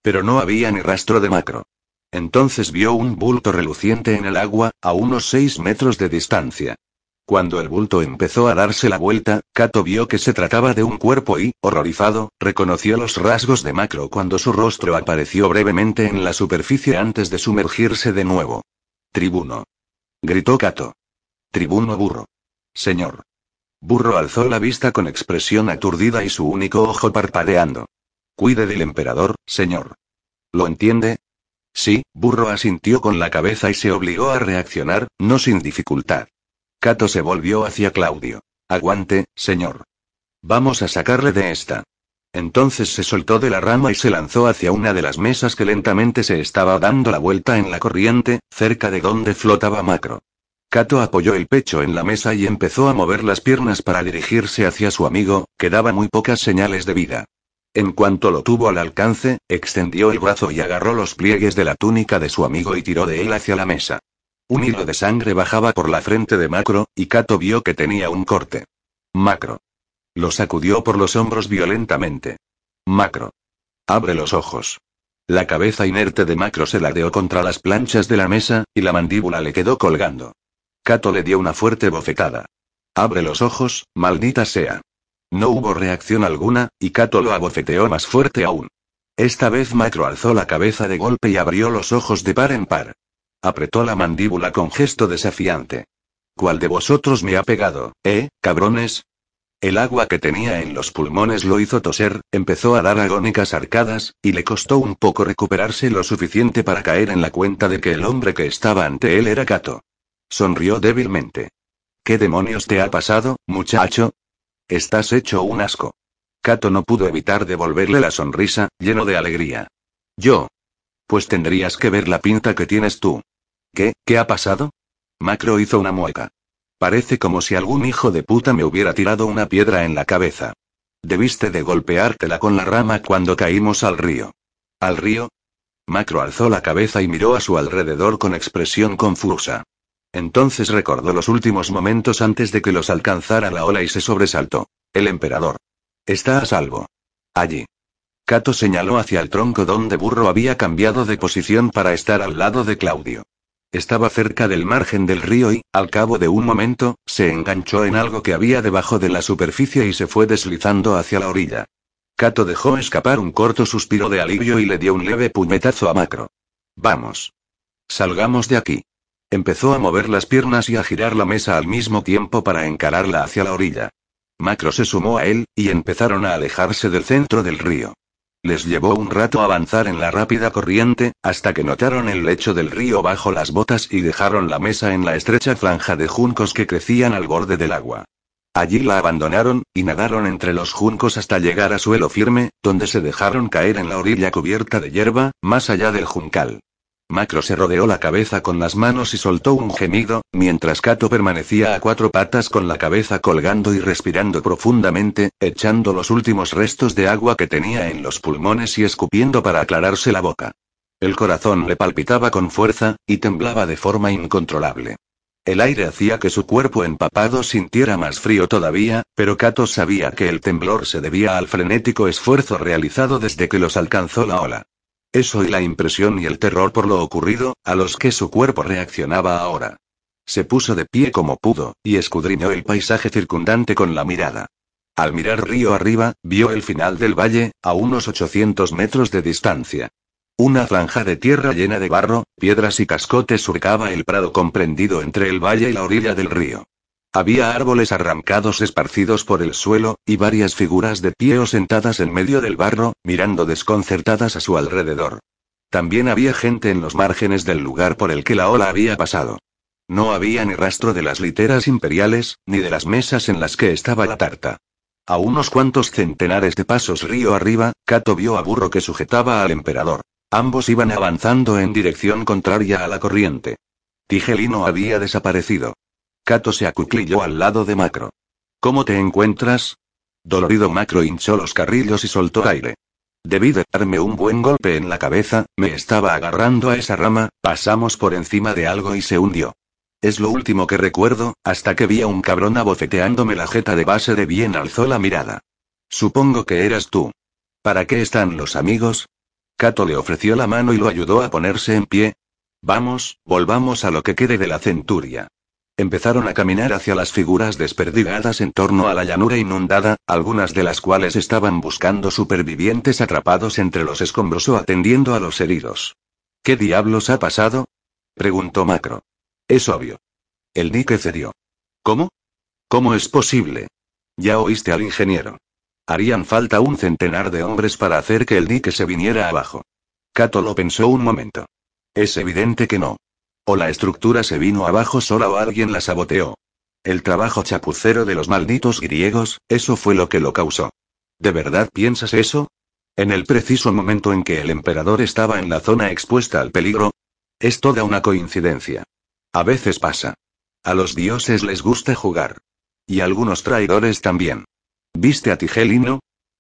Pero no había ni rastro de macro. Entonces vio un bulto reluciente en el agua, a unos seis metros de distancia. Cuando el bulto empezó a darse la vuelta, Kato vio que se trataba de un cuerpo y, horrorizado, reconoció los rasgos de Macro cuando su rostro apareció brevemente en la superficie antes de sumergirse de nuevo. Tribuno. Gritó Kato. Tribuno burro. Señor. Burro alzó la vista con expresión aturdida y su único ojo parpadeando. Cuide del emperador, señor. ¿Lo entiende? Sí, Burro asintió con la cabeza y se obligó a reaccionar, no sin dificultad. Cato se volvió hacia Claudio. Aguante, señor. Vamos a sacarle de esta. Entonces se soltó de la rama y se lanzó hacia una de las mesas que lentamente se estaba dando la vuelta en la corriente, cerca de donde flotaba Macro. Cato apoyó el pecho en la mesa y empezó a mover las piernas para dirigirse hacia su amigo, que daba muy pocas señales de vida. En cuanto lo tuvo al alcance, extendió el brazo y agarró los pliegues de la túnica de su amigo y tiró de él hacia la mesa. Un hilo de sangre bajaba por la frente de Macro, y Kato vio que tenía un corte. Macro. Lo sacudió por los hombros violentamente. Macro. Abre los ojos. La cabeza inerte de Macro se ladeó contra las planchas de la mesa, y la mandíbula le quedó colgando. Kato le dio una fuerte bofetada. Abre los ojos, maldita sea. No hubo reacción alguna, y Kato lo abofeteó más fuerte aún. Esta vez Macro alzó la cabeza de golpe y abrió los ojos de par en par. Apretó la mandíbula con gesto desafiante. ¿Cuál de vosotros me ha pegado, eh, cabrones? El agua que tenía en los pulmones lo hizo toser, empezó a dar agónicas arcadas, y le costó un poco recuperarse lo suficiente para caer en la cuenta de que el hombre que estaba ante él era Kato. Sonrió débilmente. ¿Qué demonios te ha pasado, muchacho? Estás hecho un asco. Kato no pudo evitar devolverle la sonrisa, lleno de alegría. Yo. Pues tendrías que ver la pinta que tienes tú. ¿Qué? ¿Qué ha pasado? Macro hizo una mueca. Parece como si algún hijo de puta me hubiera tirado una piedra en la cabeza. Debiste de golpeártela con la rama cuando caímos al río. ¿Al río? Macro alzó la cabeza y miró a su alrededor con expresión confusa. Entonces recordó los últimos momentos antes de que los alcanzara la ola y se sobresaltó. El emperador. Está a salvo. Allí. Cato señaló hacia el tronco donde Burro había cambiado de posición para estar al lado de Claudio. Estaba cerca del margen del río y, al cabo de un momento, se enganchó en algo que había debajo de la superficie y se fue deslizando hacia la orilla. Cato dejó escapar un corto suspiro de alivio y le dio un leve puñetazo a Macro. Vamos. Salgamos de aquí. Empezó a mover las piernas y a girar la mesa al mismo tiempo para encararla hacia la orilla. Macro se sumó a él, y empezaron a alejarse del centro del río. Les llevó un rato avanzar en la rápida corriente, hasta que notaron el lecho del río bajo las botas y dejaron la mesa en la estrecha franja de juncos que crecían al borde del agua. Allí la abandonaron, y nadaron entre los juncos hasta llegar a suelo firme, donde se dejaron caer en la orilla cubierta de hierba, más allá del juncal. Macro se rodeó la cabeza con las manos y soltó un gemido, mientras Kato permanecía a cuatro patas con la cabeza colgando y respirando profundamente, echando los últimos restos de agua que tenía en los pulmones y escupiendo para aclararse la boca. El corazón le palpitaba con fuerza, y temblaba de forma incontrolable. El aire hacía que su cuerpo empapado sintiera más frío todavía, pero Kato sabía que el temblor se debía al frenético esfuerzo realizado desde que los alcanzó la ola. Eso y la impresión y el terror por lo ocurrido, a los que su cuerpo reaccionaba ahora. Se puso de pie como pudo, y escudriñó el paisaje circundante con la mirada. Al mirar río arriba, vio el final del valle, a unos 800 metros de distancia. Una franja de tierra llena de barro, piedras y cascotes surcaba el prado comprendido entre el valle y la orilla del río. Había árboles arrancados esparcidos por el suelo, y varias figuras de pie o sentadas en medio del barro, mirando desconcertadas a su alrededor. También había gente en los márgenes del lugar por el que la ola había pasado. No había ni rastro de las literas imperiales, ni de las mesas en las que estaba la tarta. A unos cuantos centenares de pasos río arriba, Cato vio a Burro que sujetaba al emperador. Ambos iban avanzando en dirección contraria a la corriente. Tigelino había desaparecido. Cato se acuclilló al lado de Macro. ¿Cómo te encuentras? Dolorido Macro hinchó los carrillos y soltó aire. Debí de darme un buen golpe en la cabeza, me estaba agarrando a esa rama, pasamos por encima de algo y se hundió. Es lo último que recuerdo, hasta que vi a un cabrón abofeteándome la jeta de base de bien alzó la mirada. Supongo que eras tú. ¿Para qué están los amigos? Cato le ofreció la mano y lo ayudó a ponerse en pie. Vamos, volvamos a lo que quede de la centuria. Empezaron a caminar hacia las figuras desperdigadas en torno a la llanura inundada, algunas de las cuales estaban buscando supervivientes atrapados entre los escombros o atendiendo a los heridos. ¿Qué diablos ha pasado? preguntó Macro. Es obvio. El dique cedió. ¿Cómo? ¿Cómo es posible? Ya oíste al ingeniero. Harían falta un centenar de hombres para hacer que el dique se viniera abajo. Cato lo pensó un momento. Es evidente que no. O la estructura se vino abajo sola o alguien la saboteó. El trabajo chapucero de los malditos griegos, eso fue lo que lo causó. ¿De verdad piensas eso? En el preciso momento en que el emperador estaba en la zona expuesta al peligro. Es toda una coincidencia. A veces pasa. A los dioses les gusta jugar. Y algunos traidores también. ¿Viste a Tigelino?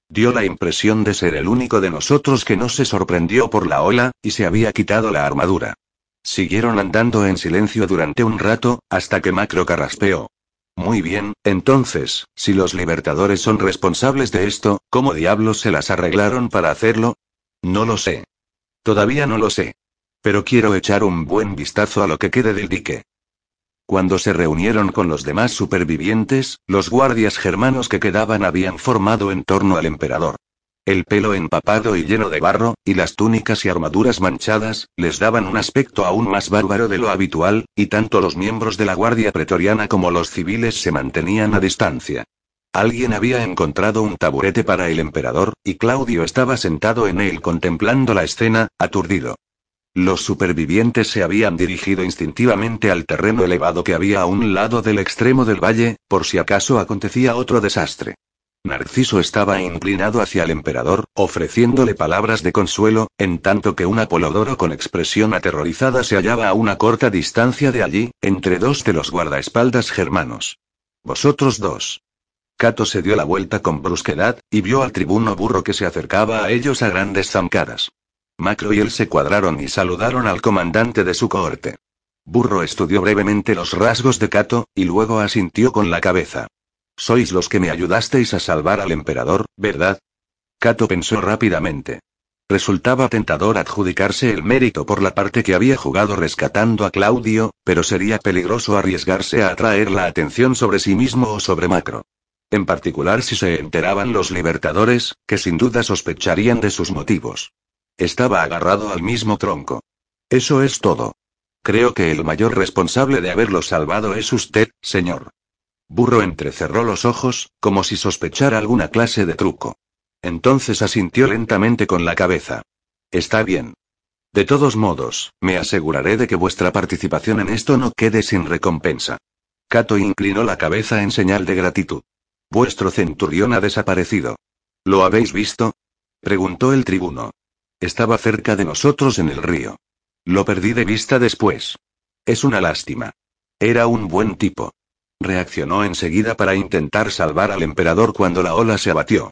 Dio la impresión de ser el único de nosotros que no se sorprendió por la ola, y se había quitado la armadura. Siguieron andando en silencio durante un rato, hasta que Macro carraspeó. Muy bien, entonces, si los libertadores son responsables de esto, ¿cómo diablos se las arreglaron para hacerlo? No lo sé. Todavía no lo sé. Pero quiero echar un buen vistazo a lo que quede del dique. Cuando se reunieron con los demás supervivientes, los guardias germanos que quedaban habían formado en torno al emperador. El pelo empapado y lleno de barro, y las túnicas y armaduras manchadas, les daban un aspecto aún más bárbaro de lo habitual, y tanto los miembros de la Guardia Pretoriana como los civiles se mantenían a distancia. Alguien había encontrado un taburete para el emperador, y Claudio estaba sentado en él contemplando la escena, aturdido. Los supervivientes se habían dirigido instintivamente al terreno elevado que había a un lado del extremo del valle, por si acaso acontecía otro desastre. Narciso estaba inclinado hacia el emperador, ofreciéndole palabras de consuelo, en tanto que un Apolodoro con expresión aterrorizada se hallaba a una corta distancia de allí, entre dos de los guardaespaldas germanos. Vosotros dos. Cato se dio la vuelta con brusquedad, y vio al tribuno burro que se acercaba a ellos a grandes zancadas. Macro y él se cuadraron y saludaron al comandante de su cohorte. Burro estudió brevemente los rasgos de Cato, y luego asintió con la cabeza. Sois los que me ayudasteis a salvar al emperador, ¿verdad? Cato pensó rápidamente. Resultaba tentador adjudicarse el mérito por la parte que había jugado rescatando a Claudio, pero sería peligroso arriesgarse a atraer la atención sobre sí mismo o sobre Macro. En particular si se enteraban los libertadores, que sin duda sospecharían de sus motivos. Estaba agarrado al mismo tronco. Eso es todo. Creo que el mayor responsable de haberlo salvado es usted, señor. Burro entrecerró los ojos, como si sospechara alguna clase de truco. Entonces asintió lentamente con la cabeza. Está bien. De todos modos, me aseguraré de que vuestra participación en esto no quede sin recompensa. Cato inclinó la cabeza en señal de gratitud. Vuestro centurión ha desaparecido. ¿Lo habéis visto? preguntó el tribuno. Estaba cerca de nosotros en el río. Lo perdí de vista después. Es una lástima. Era un buen tipo. Reaccionó enseguida para intentar salvar al emperador cuando la ola se abatió.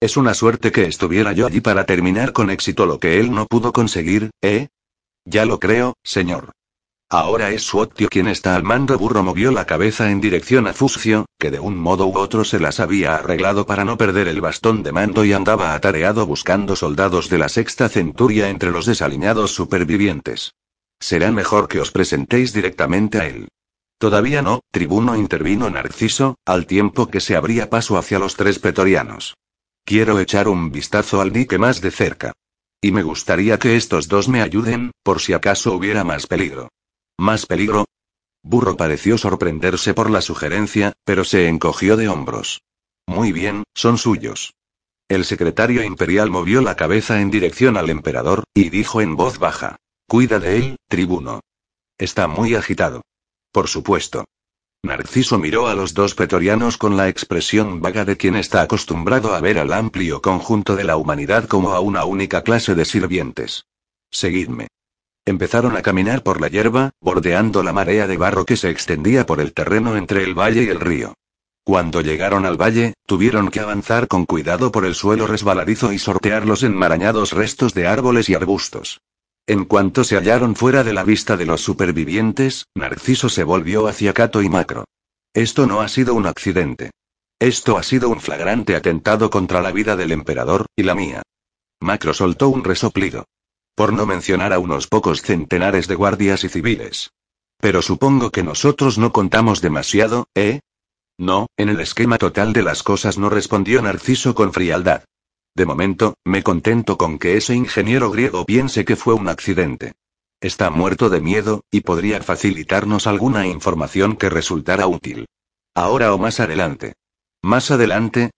Es una suerte que estuviera yo allí para terminar con éxito lo que él no pudo conseguir, ¿eh? Ya lo creo, señor. Ahora es Suotio quien está al mando. Burro movió la cabeza en dirección a Fuscio, que de un modo u otro se las había arreglado para no perder el bastón de mando y andaba atareado buscando soldados de la sexta centuria entre los desaliñados supervivientes. Será mejor que os presentéis directamente a él. Todavía no, tribuno intervino Narciso, al tiempo que se abría paso hacia los tres pretorianos. Quiero echar un vistazo al dique más de cerca. Y me gustaría que estos dos me ayuden, por si acaso hubiera más peligro. ¿Más peligro? Burro pareció sorprenderse por la sugerencia, pero se encogió de hombros. Muy bien, son suyos. El secretario imperial movió la cabeza en dirección al emperador, y dijo en voz baja. Cuida de él, tribuno. Está muy agitado. Por supuesto. Narciso miró a los dos pretorianos con la expresión vaga de quien está acostumbrado a ver al amplio conjunto de la humanidad como a una única clase de sirvientes. Seguidme. Empezaron a caminar por la hierba, bordeando la marea de barro que se extendía por el terreno entre el valle y el río. Cuando llegaron al valle, tuvieron que avanzar con cuidado por el suelo resbaladizo y sortear los enmarañados restos de árboles y arbustos. En cuanto se hallaron fuera de la vista de los supervivientes, Narciso se volvió hacia Cato y Macro. Esto no ha sido un accidente. Esto ha sido un flagrante atentado contra la vida del emperador, y la mía. Macro soltó un resoplido. Por no mencionar a unos pocos centenares de guardias y civiles. Pero supongo que nosotros no contamos demasiado, ¿eh? No, en el esquema total de las cosas no respondió Narciso con frialdad. De momento, me contento con que ese ingeniero griego piense que fue un accidente. Está muerto de miedo, y podría facilitarnos alguna información que resultara útil. Ahora o más adelante. Más adelante.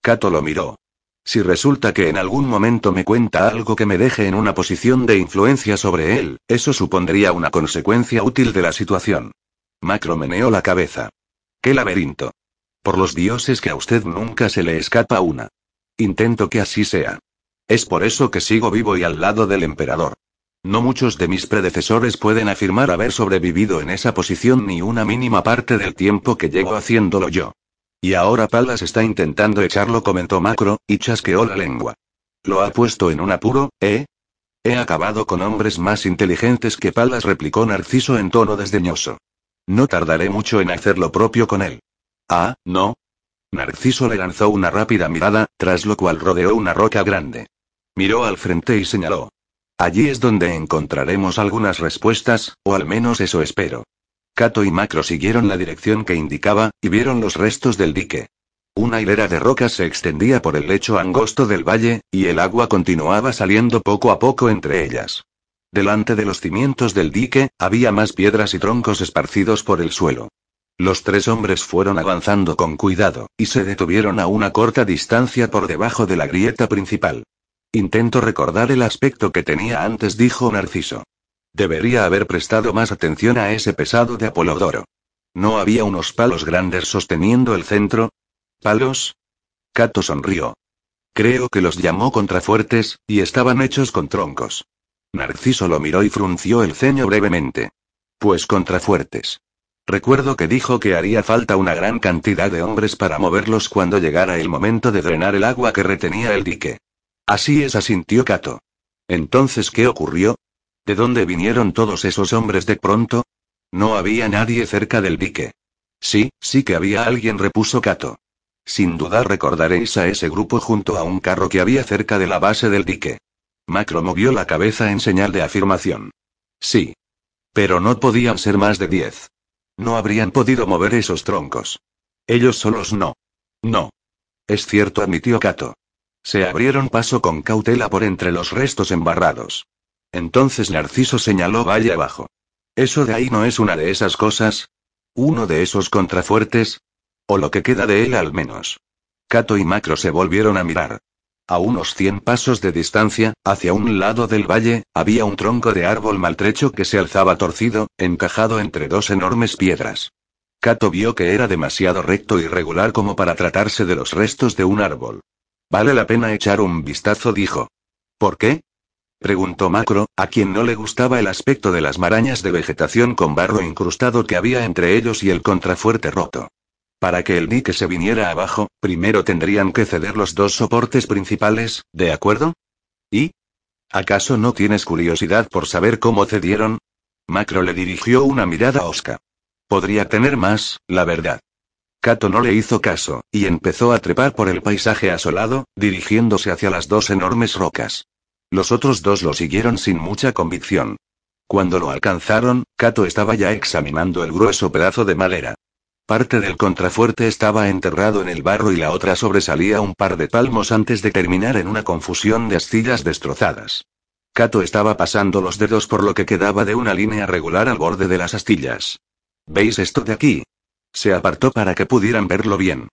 Cato lo miró. Si resulta que en algún momento me cuenta algo que me deje en una posición de influencia sobre él, eso supondría una consecuencia útil de la situación. Macro meneó la cabeza. ¡Qué laberinto! Por los dioses que a usted nunca se le escapa una. Intento que así sea. Es por eso que sigo vivo y al lado del emperador. No muchos de mis predecesores pueden afirmar haber sobrevivido en esa posición ni una mínima parte del tiempo que llevo haciéndolo yo. Y ahora Palas está intentando echarlo, comentó Macro, y chasqueó la lengua. Lo ha puesto en un apuro, ¿eh? He acabado con hombres más inteligentes que Palas, replicó Narciso en tono desdeñoso. No tardaré mucho en hacer lo propio con él. Ah, no, Narciso le lanzó una rápida mirada, tras lo cual rodeó una roca grande. Miró al frente y señaló. Allí es donde encontraremos algunas respuestas, o al menos eso espero. Kato y Macro siguieron la dirección que indicaba, y vieron los restos del dique. Una hilera de rocas se extendía por el lecho angosto del valle, y el agua continuaba saliendo poco a poco entre ellas. Delante de los cimientos del dique, había más piedras y troncos esparcidos por el suelo. Los tres hombres fueron avanzando con cuidado, y se detuvieron a una corta distancia por debajo de la grieta principal. Intento recordar el aspecto que tenía antes, dijo Narciso. Debería haber prestado más atención a ese pesado de Apolodoro. ¿No había unos palos grandes sosteniendo el centro? ¿Palos? Cato sonrió. Creo que los llamó contrafuertes, y estaban hechos con troncos. Narciso lo miró y frunció el ceño brevemente. Pues contrafuertes. Recuerdo que dijo que haría falta una gran cantidad de hombres para moverlos cuando llegara el momento de drenar el agua que retenía el dique. Así es, asintió Cato. Entonces, ¿qué ocurrió? ¿De dónde vinieron todos esos hombres de pronto? No había nadie cerca del dique. Sí, sí que había alguien, repuso Cato. Sin duda recordaréis a ese grupo junto a un carro que había cerca de la base del dique. Macro movió la cabeza en señal de afirmación. Sí. Pero no podían ser más de diez. No habrían podido mover esos troncos. Ellos solos no. No. Es cierto, admitió Kato. Se abrieron paso con cautela por entre los restos embarrados. Entonces Narciso señaló valle abajo. ¿Eso de ahí no es una de esas cosas? ¿Uno de esos contrafuertes? O lo que queda de él al menos. Cato y Macro se volvieron a mirar. A unos cien pasos de distancia, hacia un lado del valle, había un tronco de árbol maltrecho que se alzaba torcido, encajado entre dos enormes piedras. Cato vio que era demasiado recto y regular como para tratarse de los restos de un árbol. Vale la pena echar un vistazo, dijo. ¿Por qué? preguntó Macro, a quien no le gustaba el aspecto de las marañas de vegetación con barro incrustado que había entre ellos y el contrafuerte roto. Para que el dique se viniera abajo, primero tendrían que ceder los dos soportes principales, ¿de acuerdo? ¿Y? ¿Acaso no tienes curiosidad por saber cómo cedieron? Macro le dirigió una mirada a Oscar. Podría tener más, la verdad. Cato no le hizo caso, y empezó a trepar por el paisaje asolado, dirigiéndose hacia las dos enormes rocas. Los otros dos lo siguieron sin mucha convicción. Cuando lo alcanzaron, Cato estaba ya examinando el grueso pedazo de madera. Parte del contrafuerte estaba enterrado en el barro y la otra sobresalía un par de palmos antes de terminar en una confusión de astillas destrozadas. Cato estaba pasando los dedos por lo que quedaba de una línea regular al borde de las astillas. ¿Veis esto de aquí? Se apartó para que pudieran verlo bien.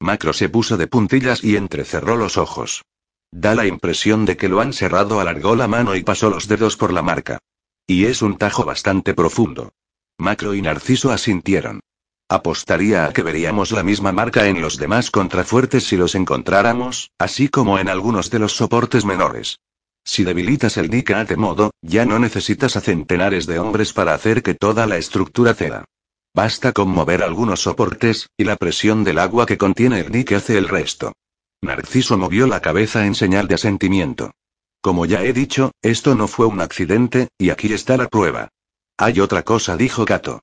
Macro se puso de puntillas y entrecerró los ojos. Da la impresión de que lo han cerrado, alargó la mano y pasó los dedos por la marca. Y es un tajo bastante profundo. Macro y Narciso asintieron. Apostaría a que veríamos la misma marca en los demás contrafuertes si los encontráramos, así como en algunos de los soportes menores. Si debilitas el dique a de modo, ya no necesitas a centenares de hombres para hacer que toda la estructura ceda. Basta con mover algunos soportes, y la presión del agua que contiene el dique hace el resto. Narciso movió la cabeza en señal de asentimiento. Como ya he dicho, esto no fue un accidente, y aquí está la prueba. Hay otra cosa, dijo Cato.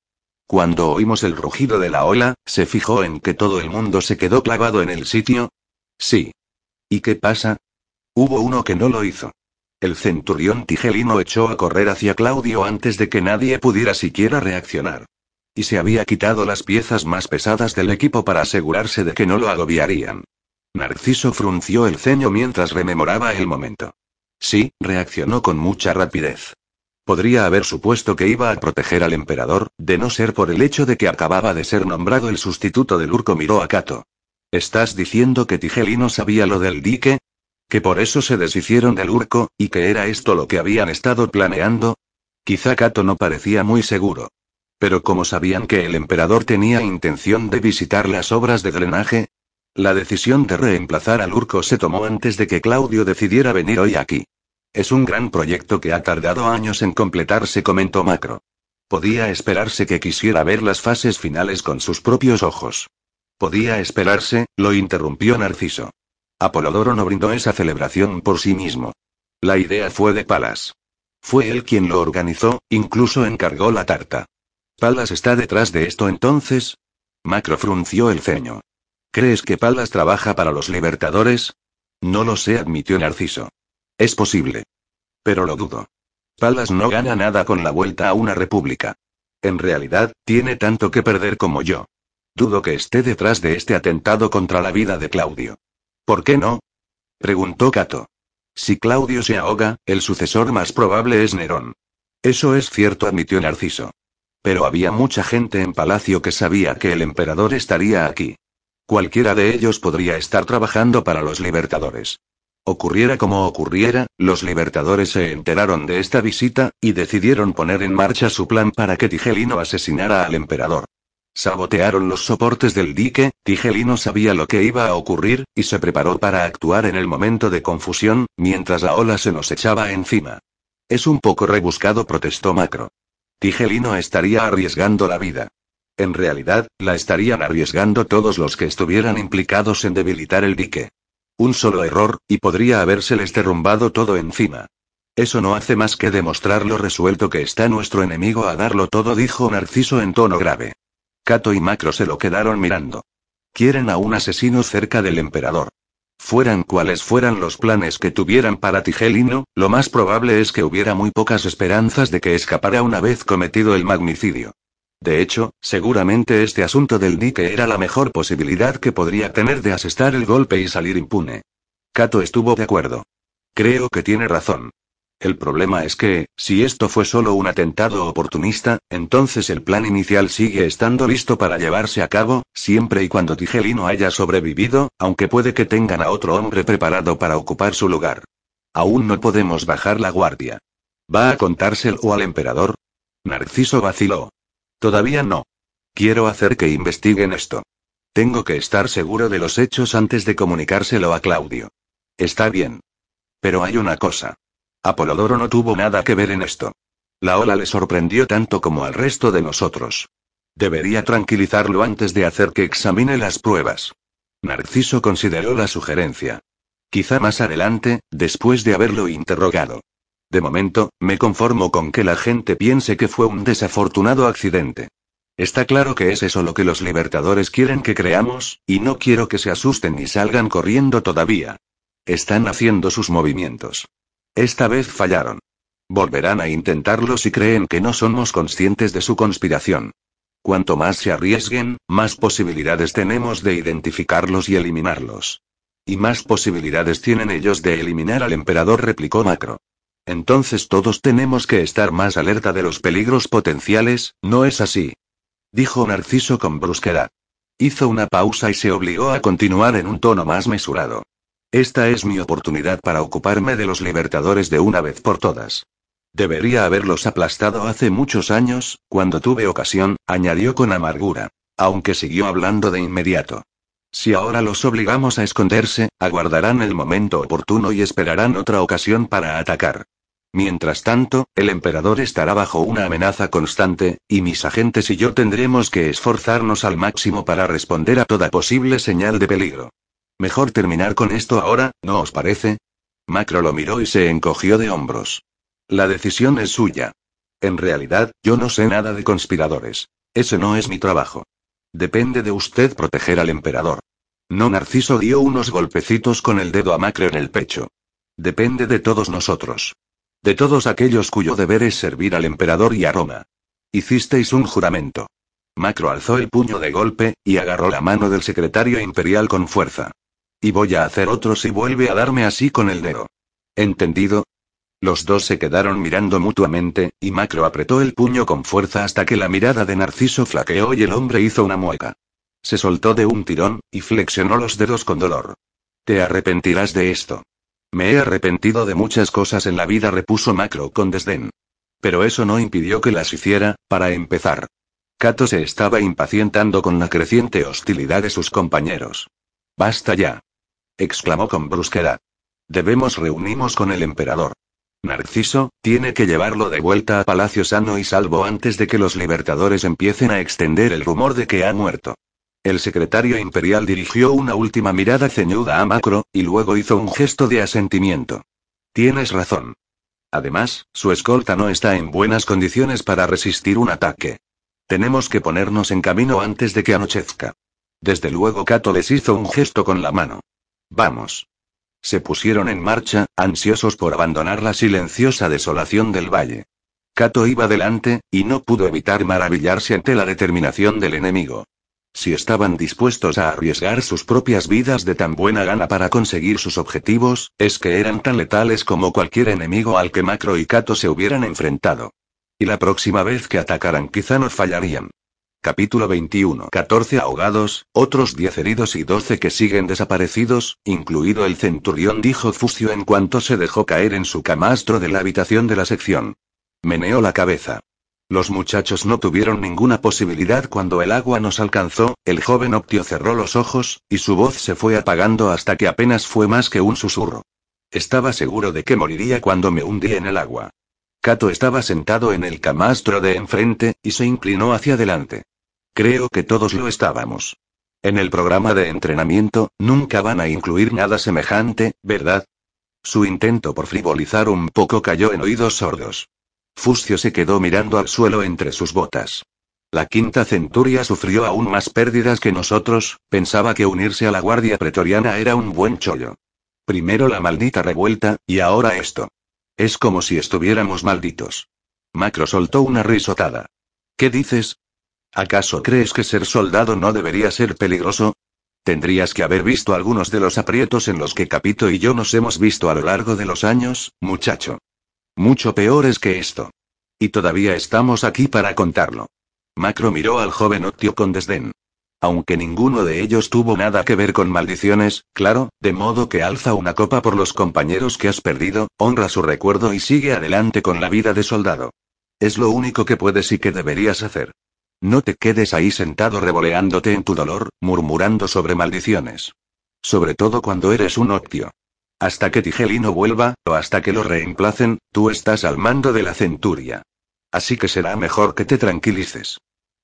Cuando oímos el rugido de la ola, ¿se fijó en que todo el mundo se quedó clavado en el sitio? Sí. ¿Y qué pasa? Hubo uno que no lo hizo. El centurión tigelino echó a correr hacia Claudio antes de que nadie pudiera siquiera reaccionar. Y se había quitado las piezas más pesadas del equipo para asegurarse de que no lo agobiarían. Narciso frunció el ceño mientras rememoraba el momento. Sí, reaccionó con mucha rapidez. Podría haber supuesto que iba a proteger al emperador, de no ser por el hecho de que acababa de ser nombrado el sustituto del Urco miró a Kato. ¿Estás diciendo que Tigelino sabía lo del dique? ¿Que por eso se deshicieron del Urco, y que era esto lo que habían estado planeando? Quizá Kato no parecía muy seguro. Pero como sabían que el emperador tenía intención de visitar las obras de drenaje, la decisión de reemplazar al Urco se tomó antes de que Claudio decidiera venir hoy aquí. Es un gran proyecto que ha tardado años en completarse, comentó Macro. Podía esperarse que quisiera ver las fases finales con sus propios ojos. Podía esperarse, lo interrumpió Narciso. Apolodoro no brindó esa celebración por sí mismo. La idea fue de Palas. Fue él quien lo organizó, incluso encargó la tarta. ¿Palas está detrás de esto entonces? Macro frunció el ceño. ¿Crees que Palas trabaja para los libertadores? No lo sé, admitió Narciso. Es posible. Pero lo dudo. Palas no gana nada con la vuelta a una república. En realidad, tiene tanto que perder como yo. Dudo que esté detrás de este atentado contra la vida de Claudio. ¿Por qué no? preguntó Cato. Si Claudio se ahoga, el sucesor más probable es Nerón. Eso es cierto, admitió Narciso. Pero había mucha gente en palacio que sabía que el emperador estaría aquí. Cualquiera de ellos podría estar trabajando para los libertadores. Ocurriera como ocurriera, los libertadores se enteraron de esta visita, y decidieron poner en marcha su plan para que Tigelino asesinara al emperador. Sabotearon los soportes del dique, Tigelino sabía lo que iba a ocurrir, y se preparó para actuar en el momento de confusión, mientras la ola se nos echaba encima. Es un poco rebuscado, protestó Macro. Tigelino estaría arriesgando la vida. En realidad, la estarían arriesgando todos los que estuvieran implicados en debilitar el dique. Un solo error, y podría habérseles derrumbado todo encima. Eso no hace más que demostrar lo resuelto que está nuestro enemigo a darlo todo, dijo Narciso en tono grave. Cato y Macro se lo quedaron mirando. Quieren a un asesino cerca del emperador. Fueran cuales fueran los planes que tuvieran para Tigelino, lo más probable es que hubiera muy pocas esperanzas de que escapara una vez cometido el magnicidio. De hecho, seguramente este asunto del dique era la mejor posibilidad que podría tener de asestar el golpe y salir impune. Cato estuvo de acuerdo. Creo que tiene razón. El problema es que, si esto fue solo un atentado oportunista, entonces el plan inicial sigue estando listo para llevarse a cabo, siempre y cuando Tigelino haya sobrevivido, aunque puede que tengan a otro hombre preparado para ocupar su lugar. Aún no podemos bajar la guardia. ¿Va a contárselo al emperador? Narciso vaciló. Todavía no. Quiero hacer que investiguen esto. Tengo que estar seguro de los hechos antes de comunicárselo a Claudio. Está bien. Pero hay una cosa. Apolodoro no tuvo nada que ver en esto. La ola le sorprendió tanto como al resto de nosotros. Debería tranquilizarlo antes de hacer que examine las pruebas. Narciso consideró la sugerencia. Quizá más adelante, después de haberlo interrogado. De momento, me conformo con que la gente piense que fue un desafortunado accidente. Está claro que es eso lo que los libertadores quieren que creamos, y no quiero que se asusten ni salgan corriendo todavía. Están haciendo sus movimientos. Esta vez fallaron. Volverán a intentarlo si creen que no somos conscientes de su conspiración. Cuanto más se arriesguen, más posibilidades tenemos de identificarlos y eliminarlos. Y más posibilidades tienen ellos de eliminar al emperador, replicó Macro. Entonces todos tenemos que estar más alerta de los peligros potenciales, ¿no es así? Dijo Narciso con brusquedad. Hizo una pausa y se obligó a continuar en un tono más mesurado. Esta es mi oportunidad para ocuparme de los libertadores de una vez por todas. Debería haberlos aplastado hace muchos años, cuando tuve ocasión, añadió con amargura. Aunque siguió hablando de inmediato. Si ahora los obligamos a esconderse, aguardarán el momento oportuno y esperarán otra ocasión para atacar. Mientras tanto, el emperador estará bajo una amenaza constante, y mis agentes y yo tendremos que esforzarnos al máximo para responder a toda posible señal de peligro. Mejor terminar con esto ahora, ¿no os parece? Macro lo miró y se encogió de hombros. La decisión es suya. En realidad, yo no sé nada de conspiradores. Ese no es mi trabajo. Depende de usted proteger al emperador. No Narciso dio unos golpecitos con el dedo a Macro en el pecho. Depende de todos nosotros. De todos aquellos cuyo deber es servir al emperador y a Roma. Hicisteis un juramento. Macro alzó el puño de golpe, y agarró la mano del secretario imperial con fuerza. Y voy a hacer otro si vuelve a darme así con el dedo. ¿Entendido? Los dos se quedaron mirando mutuamente, y Macro apretó el puño con fuerza hasta que la mirada de Narciso flaqueó y el hombre hizo una mueca. Se soltó de un tirón, y flexionó los dedos con dolor. Te arrepentirás de esto. Me he arrepentido de muchas cosas en la vida, repuso Macro con desdén. Pero eso no impidió que las hiciera, para empezar. Cato se estaba impacientando con la creciente hostilidad de sus compañeros. Basta ya. exclamó con brusquedad. Debemos reunirnos con el emperador. Narciso, tiene que llevarlo de vuelta a Palacio sano y salvo antes de que los libertadores empiecen a extender el rumor de que ha muerto. El secretario imperial dirigió una última mirada ceñuda a Macro, y luego hizo un gesto de asentimiento. Tienes razón. Además, su escolta no está en buenas condiciones para resistir un ataque. Tenemos que ponernos en camino antes de que anochezca. Desde luego Cato les hizo un gesto con la mano. Vamos. Se pusieron en marcha, ansiosos por abandonar la silenciosa desolación del valle. Kato iba delante, y no pudo evitar maravillarse ante la determinación del enemigo. Si estaban dispuestos a arriesgar sus propias vidas de tan buena gana para conseguir sus objetivos, es que eran tan letales como cualquier enemigo al que Macro y Kato se hubieran enfrentado. Y la próxima vez que atacaran quizá no fallarían. Capítulo 21. 14 ahogados, otros 10 heridos y 12 que siguen desaparecidos, incluido el centurión, dijo Fusio en cuanto se dejó caer en su camastro de la habitación de la sección. Meneó la cabeza. Los muchachos no tuvieron ninguna posibilidad cuando el agua nos alcanzó, el joven Optio cerró los ojos, y su voz se fue apagando hasta que apenas fue más que un susurro. Estaba seguro de que moriría cuando me hundí en el agua. Cato estaba sentado en el camastro de enfrente, y se inclinó hacia adelante. Creo que todos lo estábamos. En el programa de entrenamiento, nunca van a incluir nada semejante, ¿verdad? Su intento por frivolizar un poco cayó en oídos sordos. Fuscio se quedó mirando al suelo entre sus botas. La quinta centuria sufrió aún más pérdidas que nosotros, pensaba que unirse a la guardia pretoriana era un buen chollo. Primero la maldita revuelta, y ahora esto. Es como si estuviéramos malditos. Macro soltó una risotada. ¿Qué dices? ¿Acaso crees que ser soldado no debería ser peligroso? Tendrías que haber visto algunos de los aprietos en los que Capito y yo nos hemos visto a lo largo de los años, muchacho. Mucho peor es que esto. Y todavía estamos aquí para contarlo. Macro miró al joven Octio con desdén. Aunque ninguno de ellos tuvo nada que ver con maldiciones, claro, de modo que alza una copa por los compañeros que has perdido, honra su recuerdo y sigue adelante con la vida de soldado. Es lo único que puedes y que deberías hacer. No te quedes ahí sentado revoleándote en tu dolor, murmurando sobre maldiciones. Sobre todo cuando eres un Octio. Hasta que Tigelino vuelva, o hasta que lo reemplacen, tú estás al mando de la centuria. Así que será mejor que te tranquilices.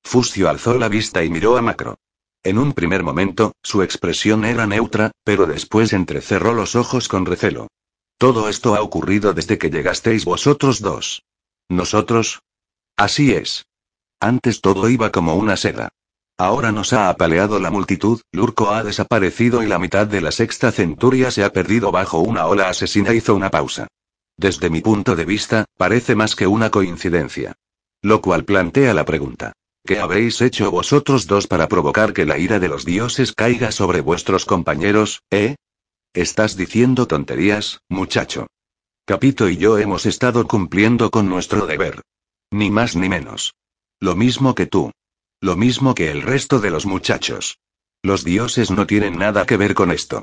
Fusio alzó la vista y miró a Macro. En un primer momento, su expresión era neutra, pero después entrecerró los ojos con recelo. Todo esto ha ocurrido desde que llegasteis vosotros dos. ¿Nosotros? Así es. Antes todo iba como una seda. Ahora nos ha apaleado la multitud, Lurco ha desaparecido y la mitad de la sexta centuria se ha perdido bajo una ola asesina. Hizo una pausa. Desde mi punto de vista, parece más que una coincidencia. Lo cual plantea la pregunta. ¿Qué habéis hecho vosotros dos para provocar que la ira de los dioses caiga sobre vuestros compañeros, eh? Estás diciendo tonterías, muchacho. Capito y yo hemos estado cumpliendo con nuestro deber. Ni más ni menos. Lo mismo que tú. Lo mismo que el resto de los muchachos. Los dioses no tienen nada que ver con esto.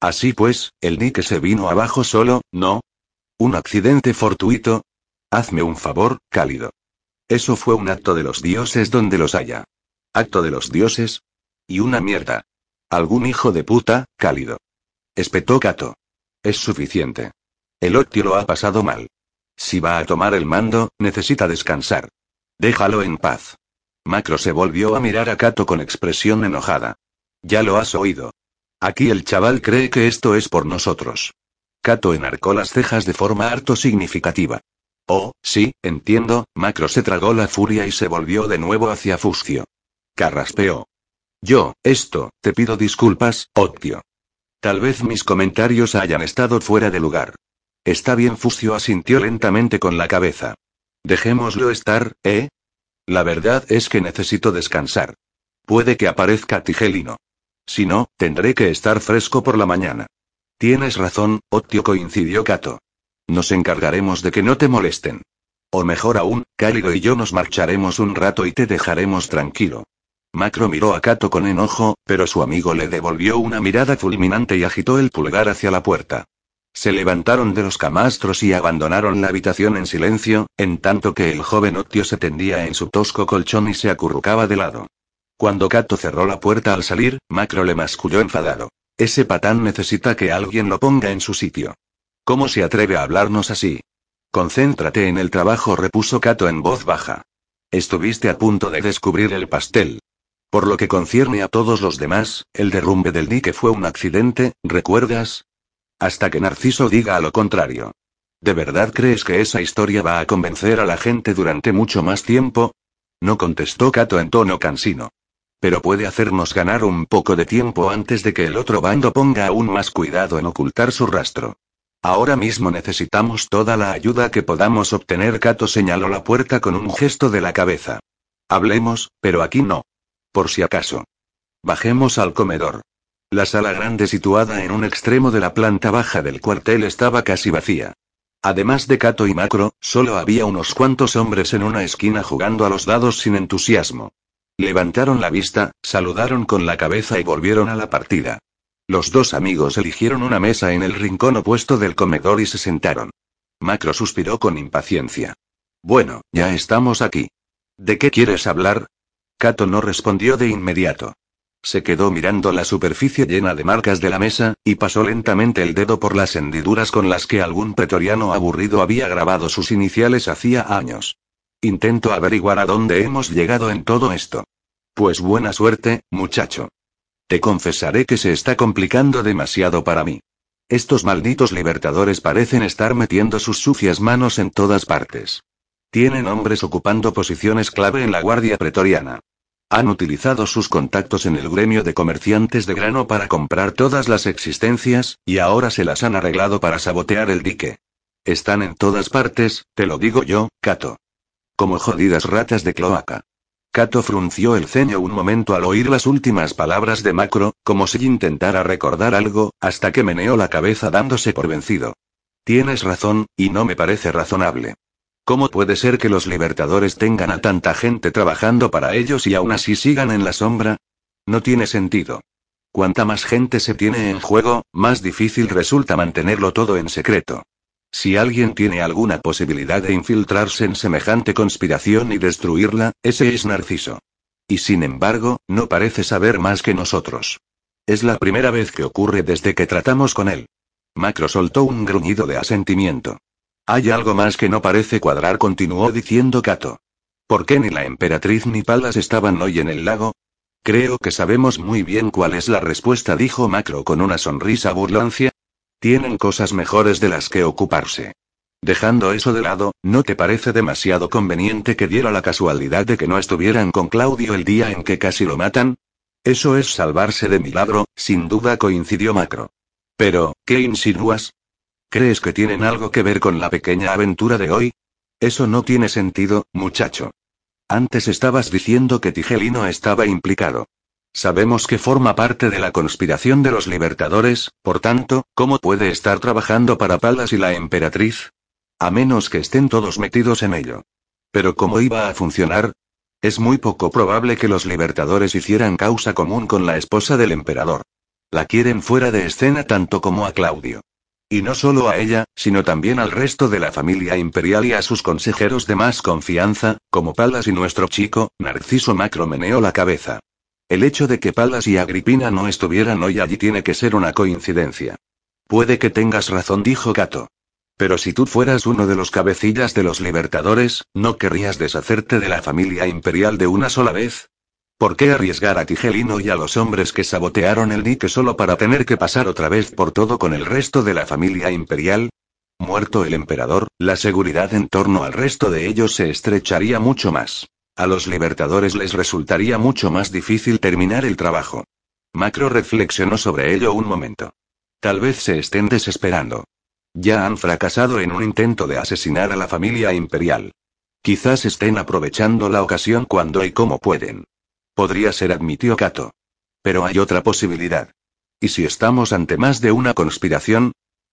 Así pues, el Nike se vino abajo solo, ¿no? ¿Un accidente fortuito? Hazme un favor, cálido. Eso fue un acto de los dioses donde los haya. ¿Acto de los dioses? Y una mierda. Algún hijo de puta, cálido. Espetó Cato. Es suficiente. El Octio lo ha pasado mal. Si va a tomar el mando, necesita descansar. Déjalo en paz. Macro se volvió a mirar a Kato con expresión enojada. Ya lo has oído. Aquí el chaval cree que esto es por nosotros. Kato enarcó las cejas de forma harto significativa. Oh, sí, entiendo, Macro se tragó la furia y se volvió de nuevo hacia Fuscio. Carraspeó. Yo, esto, te pido disculpas, Octio. Tal vez mis comentarios hayan estado fuera de lugar. Está bien, Fuscio asintió lentamente con la cabeza. Dejémoslo estar, ¿eh? La verdad es que necesito descansar. Puede que aparezca Tigelino. Si no, tendré que estar fresco por la mañana. Tienes razón, Otio coincidió Cato. Nos encargaremos de que no te molesten. O mejor aún, Cálido y yo nos marcharemos un rato y te dejaremos tranquilo. Macro miró a Cato con enojo, pero su amigo le devolvió una mirada fulminante y agitó el pulgar hacia la puerta. Se levantaron de los camastros y abandonaron la habitación en silencio, en tanto que el joven Octio se tendía en su tosco colchón y se acurrucaba de lado. Cuando Cato cerró la puerta al salir, Macro le masculló enfadado. Ese patán necesita que alguien lo ponga en su sitio. ¿Cómo se atreve a hablarnos así? Concéntrate en el trabajo, repuso Cato en voz baja. Estuviste a punto de descubrir el pastel. Por lo que concierne a todos los demás, el derrumbe del dique fue un accidente, ¿recuerdas? Hasta que Narciso diga lo contrario. ¿De verdad crees que esa historia va a convencer a la gente durante mucho más tiempo? No contestó Cato en tono cansino. pero puede hacernos ganar un poco de tiempo antes de que el otro bando ponga aún más cuidado en ocultar su rastro. Ahora mismo necesitamos toda la ayuda que podamos obtener. Kato señaló la puerta con un gesto de la cabeza. Hablemos, pero aquí no. Por si acaso. Bajemos al comedor. La sala grande situada en un extremo de la planta baja del cuartel estaba casi vacía. Además de Kato y Macro, solo había unos cuantos hombres en una esquina jugando a los dados sin entusiasmo. Levantaron la vista, saludaron con la cabeza y volvieron a la partida. Los dos amigos eligieron una mesa en el rincón opuesto del comedor y se sentaron. Macro suspiró con impaciencia. Bueno, ya estamos aquí. ¿De qué quieres hablar? Kato no respondió de inmediato. Se quedó mirando la superficie llena de marcas de la mesa, y pasó lentamente el dedo por las hendiduras con las que algún pretoriano aburrido había grabado sus iniciales hacía años. Intento averiguar a dónde hemos llegado en todo esto. Pues buena suerte, muchacho. Te confesaré que se está complicando demasiado para mí. Estos malditos libertadores parecen estar metiendo sus sucias manos en todas partes. Tienen hombres ocupando posiciones clave en la Guardia Pretoriana. Han utilizado sus contactos en el gremio de comerciantes de grano para comprar todas las existencias, y ahora se las han arreglado para sabotear el dique. Están en todas partes, te lo digo yo, Cato. Como jodidas ratas de cloaca. Cato frunció el ceño un momento al oír las últimas palabras de Macro, como si intentara recordar algo, hasta que meneó la cabeza dándose por vencido. Tienes razón, y no me parece razonable. ¿Cómo puede ser que los libertadores tengan a tanta gente trabajando para ellos y aún así sigan en la sombra? No tiene sentido. Cuanta más gente se tiene en juego, más difícil resulta mantenerlo todo en secreto. Si alguien tiene alguna posibilidad de infiltrarse en semejante conspiración y destruirla, ese es Narciso. Y sin embargo, no parece saber más que nosotros. Es la primera vez que ocurre desde que tratamos con él. Macro soltó un gruñido de asentimiento. Hay algo más que no parece cuadrar, continuó diciendo Kato. ¿Por qué ni la emperatriz ni Palas estaban hoy en el lago? Creo que sabemos muy bien cuál es la respuesta, dijo Macro con una sonrisa burlancia. Tienen cosas mejores de las que ocuparse. Dejando eso de lado, ¿no te parece demasiado conveniente que diera la casualidad de que no estuvieran con Claudio el día en que casi lo matan? Eso es salvarse de milagro, sin duda coincidió Macro. Pero, ¿qué insinúas? ¿Crees que tienen algo que ver con la pequeña aventura de hoy? Eso no tiene sentido, muchacho. Antes estabas diciendo que Tigelino estaba implicado. Sabemos que forma parte de la conspiración de los libertadores, por tanto, ¿cómo puede estar trabajando para Palas y la emperatriz? A menos que estén todos metidos en ello. Pero ¿cómo iba a funcionar? Es muy poco probable que los libertadores hicieran causa común con la esposa del emperador. La quieren fuera de escena tanto como a Claudio. Y no solo a ella, sino también al resto de la familia imperial y a sus consejeros de más confianza, como Palas y nuestro chico, Narciso Macro meneó la cabeza. El hecho de que Palas y Agripina no estuvieran hoy allí tiene que ser una coincidencia. Puede que tengas razón, dijo Cato. Pero si tú fueras uno de los cabecillas de los libertadores, ¿no querrías deshacerte de la familia imperial de una sola vez? ¿Por qué arriesgar a Tigelino y a los hombres que sabotearon el dique solo para tener que pasar otra vez por todo con el resto de la familia imperial? Muerto el emperador, la seguridad en torno al resto de ellos se estrecharía mucho más. A los libertadores les resultaría mucho más difícil terminar el trabajo. Macro reflexionó sobre ello un momento. Tal vez se estén desesperando. Ya han fracasado en un intento de asesinar a la familia imperial. Quizás estén aprovechando la ocasión cuando y como pueden. Podría ser, admitió Kato. Pero hay otra posibilidad. ¿Y si estamos ante más de una conspiración?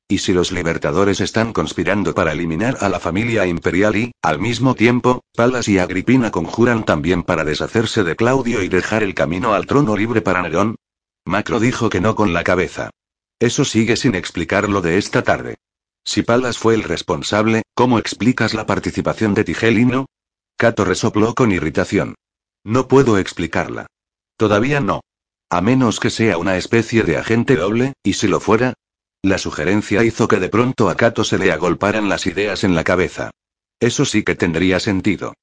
¿Y si los libertadores están conspirando para eliminar a la familia imperial y, al mismo tiempo, Palas y Agripina conjuran también para deshacerse de Claudio y dejar el camino al trono libre para Nerón? Macro dijo que no con la cabeza. Eso sigue sin explicar lo de esta tarde. Si Palas fue el responsable, ¿cómo explicas la participación de Tigelino? Cato resopló con irritación. No puedo explicarla. Todavía no. A menos que sea una especie de agente doble, y si lo fuera. La sugerencia hizo que de pronto a Kato se le agolparan las ideas en la cabeza. Eso sí que tendría sentido.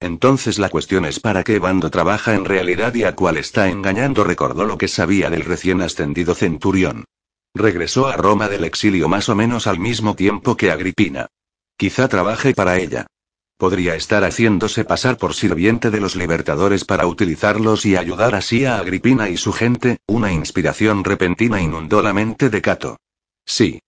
Entonces la cuestión es para qué bando trabaja en realidad y a cuál está engañando, recordó lo que sabía del recién ascendido centurión. Regresó a Roma del exilio más o menos al mismo tiempo que Agripina. Quizá trabaje para ella. Podría estar haciéndose pasar por sirviente de los libertadores para utilizarlos y ayudar así a Agripina y su gente, una inspiración repentina inundó la mente de Cato. Sí.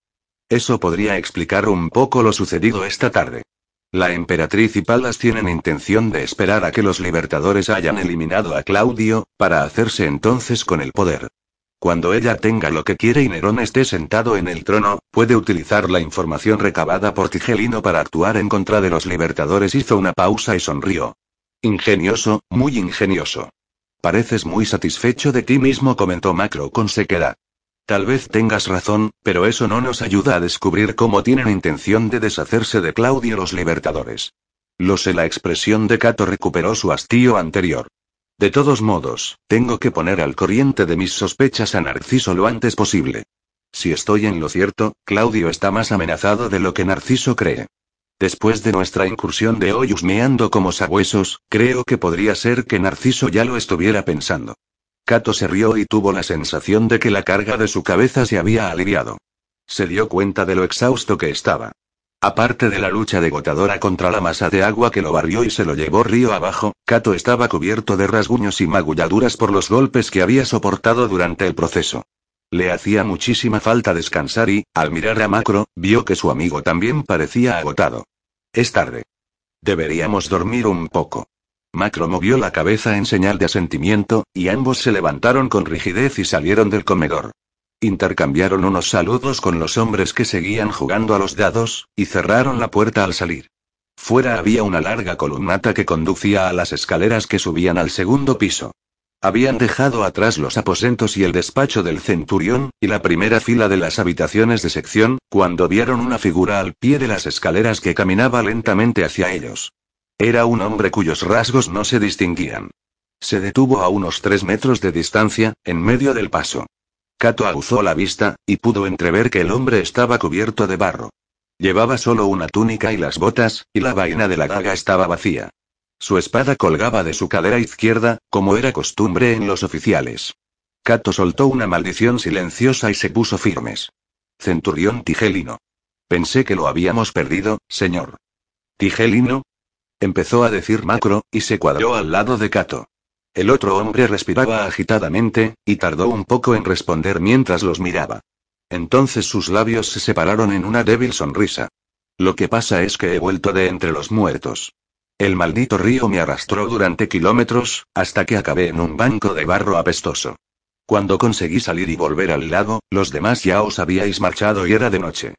Eso podría explicar un poco lo sucedido esta tarde. La emperatriz y Palas tienen intención de esperar a que los libertadores hayan eliminado a Claudio, para hacerse entonces con el poder. Cuando ella tenga lo que quiere y Nerón esté sentado en el trono, puede utilizar la información recabada por Tigelino para actuar en contra de los libertadores. Hizo una pausa y sonrió. Ingenioso, muy ingenioso. Pareces muy satisfecho de ti mismo, comentó Macro con sequedad. Tal vez tengas razón, pero eso no nos ayuda a descubrir cómo tienen intención de deshacerse de Claudio los libertadores. Lo sé, la expresión de Cato recuperó su hastío anterior. De todos modos, tengo que poner al corriente de mis sospechas a Narciso lo antes posible. Si estoy en lo cierto, Claudio está más amenazado de lo que Narciso cree. Después de nuestra incursión de hoy husmeando como sabuesos, creo que podría ser que Narciso ya lo estuviera pensando. Cato se rió y tuvo la sensación de que la carga de su cabeza se había aliviado. Se dio cuenta de lo exhausto que estaba. Aparte de la lucha degotadora contra la masa de agua que lo barrió y se lo llevó río abajo, Cato estaba cubierto de rasguños y magulladuras por los golpes que había soportado durante el proceso. Le hacía muchísima falta descansar y, al mirar a Macro, vio que su amigo también parecía agotado. Es tarde. Deberíamos dormir un poco. Macro movió la cabeza en señal de asentimiento, y ambos se levantaron con rigidez y salieron del comedor. Intercambiaron unos saludos con los hombres que seguían jugando a los dados, y cerraron la puerta al salir. Fuera había una larga columnata que conducía a las escaleras que subían al segundo piso. Habían dejado atrás los aposentos y el despacho del centurión, y la primera fila de las habitaciones de sección, cuando vieron una figura al pie de las escaleras que caminaba lentamente hacia ellos. Era un hombre cuyos rasgos no se distinguían. Se detuvo a unos tres metros de distancia, en medio del paso. Cato aguzó la vista, y pudo entrever que el hombre estaba cubierto de barro. Llevaba solo una túnica y las botas, y la vaina de la daga estaba vacía. Su espada colgaba de su cadera izquierda, como era costumbre en los oficiales. Cato soltó una maldición silenciosa y se puso firmes. Centurión Tigelino. Pensé que lo habíamos perdido, señor. ¿Tigelino? Empezó a decir Macro, y se cuadró al lado de Cato. El otro hombre respiraba agitadamente, y tardó un poco en responder mientras los miraba. Entonces sus labios se separaron en una débil sonrisa. Lo que pasa es que he vuelto de entre los muertos. El maldito río me arrastró durante kilómetros, hasta que acabé en un banco de barro apestoso. Cuando conseguí salir y volver al lago, los demás ya os habíais marchado y era de noche.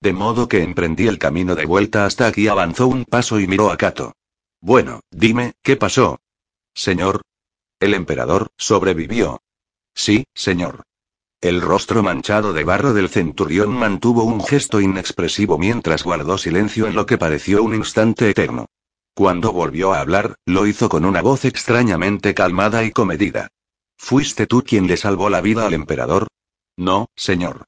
De modo que emprendí el camino de vuelta hasta aquí, avanzó un paso y miró a Cato. Bueno, dime, ¿qué pasó? Señor, el emperador, sobrevivió. Sí, señor. El rostro manchado de barro del centurión mantuvo un gesto inexpresivo mientras guardó silencio en lo que pareció un instante eterno. Cuando volvió a hablar, lo hizo con una voz extrañamente calmada y comedida. ¿Fuiste tú quien le salvó la vida al emperador? No, señor.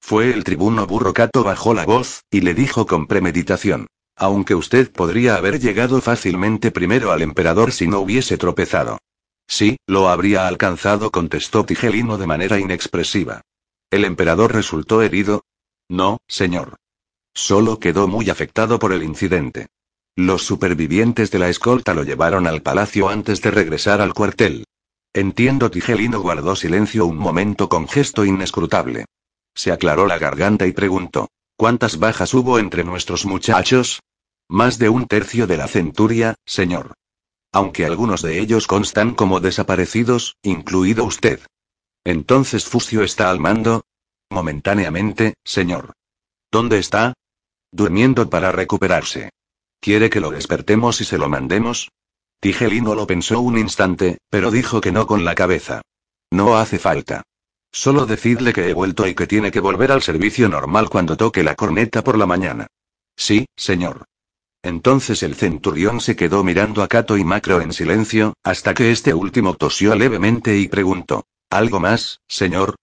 Fue el tribuno Burrocato bajó la voz, y le dijo con premeditación. Aunque usted podría haber llegado fácilmente primero al emperador si no hubiese tropezado. Sí, lo habría alcanzado, contestó Tigelino de manera inexpresiva. ¿El emperador resultó herido? No, señor. Solo quedó muy afectado por el incidente. Los supervivientes de la escolta lo llevaron al palacio antes de regresar al cuartel. Entiendo, Tigelino guardó silencio un momento con gesto inescrutable. Se aclaró la garganta y preguntó: ¿Cuántas bajas hubo entre nuestros muchachos? Más de un tercio de la centuria, señor aunque algunos de ellos constan como desaparecidos, incluido usted. Entonces Fusio está al mando. Momentáneamente, señor. ¿Dónde está? Durmiendo para recuperarse. ¿Quiere que lo despertemos y se lo mandemos? Tigelino lo pensó un instante, pero dijo que no con la cabeza. No hace falta. Solo decidle que he vuelto y que tiene que volver al servicio normal cuando toque la corneta por la mañana. Sí, señor. Entonces el centurión se quedó mirando a Cato y Macro en silencio, hasta que este último tosió levemente y preguntó: ¿Algo más, señor?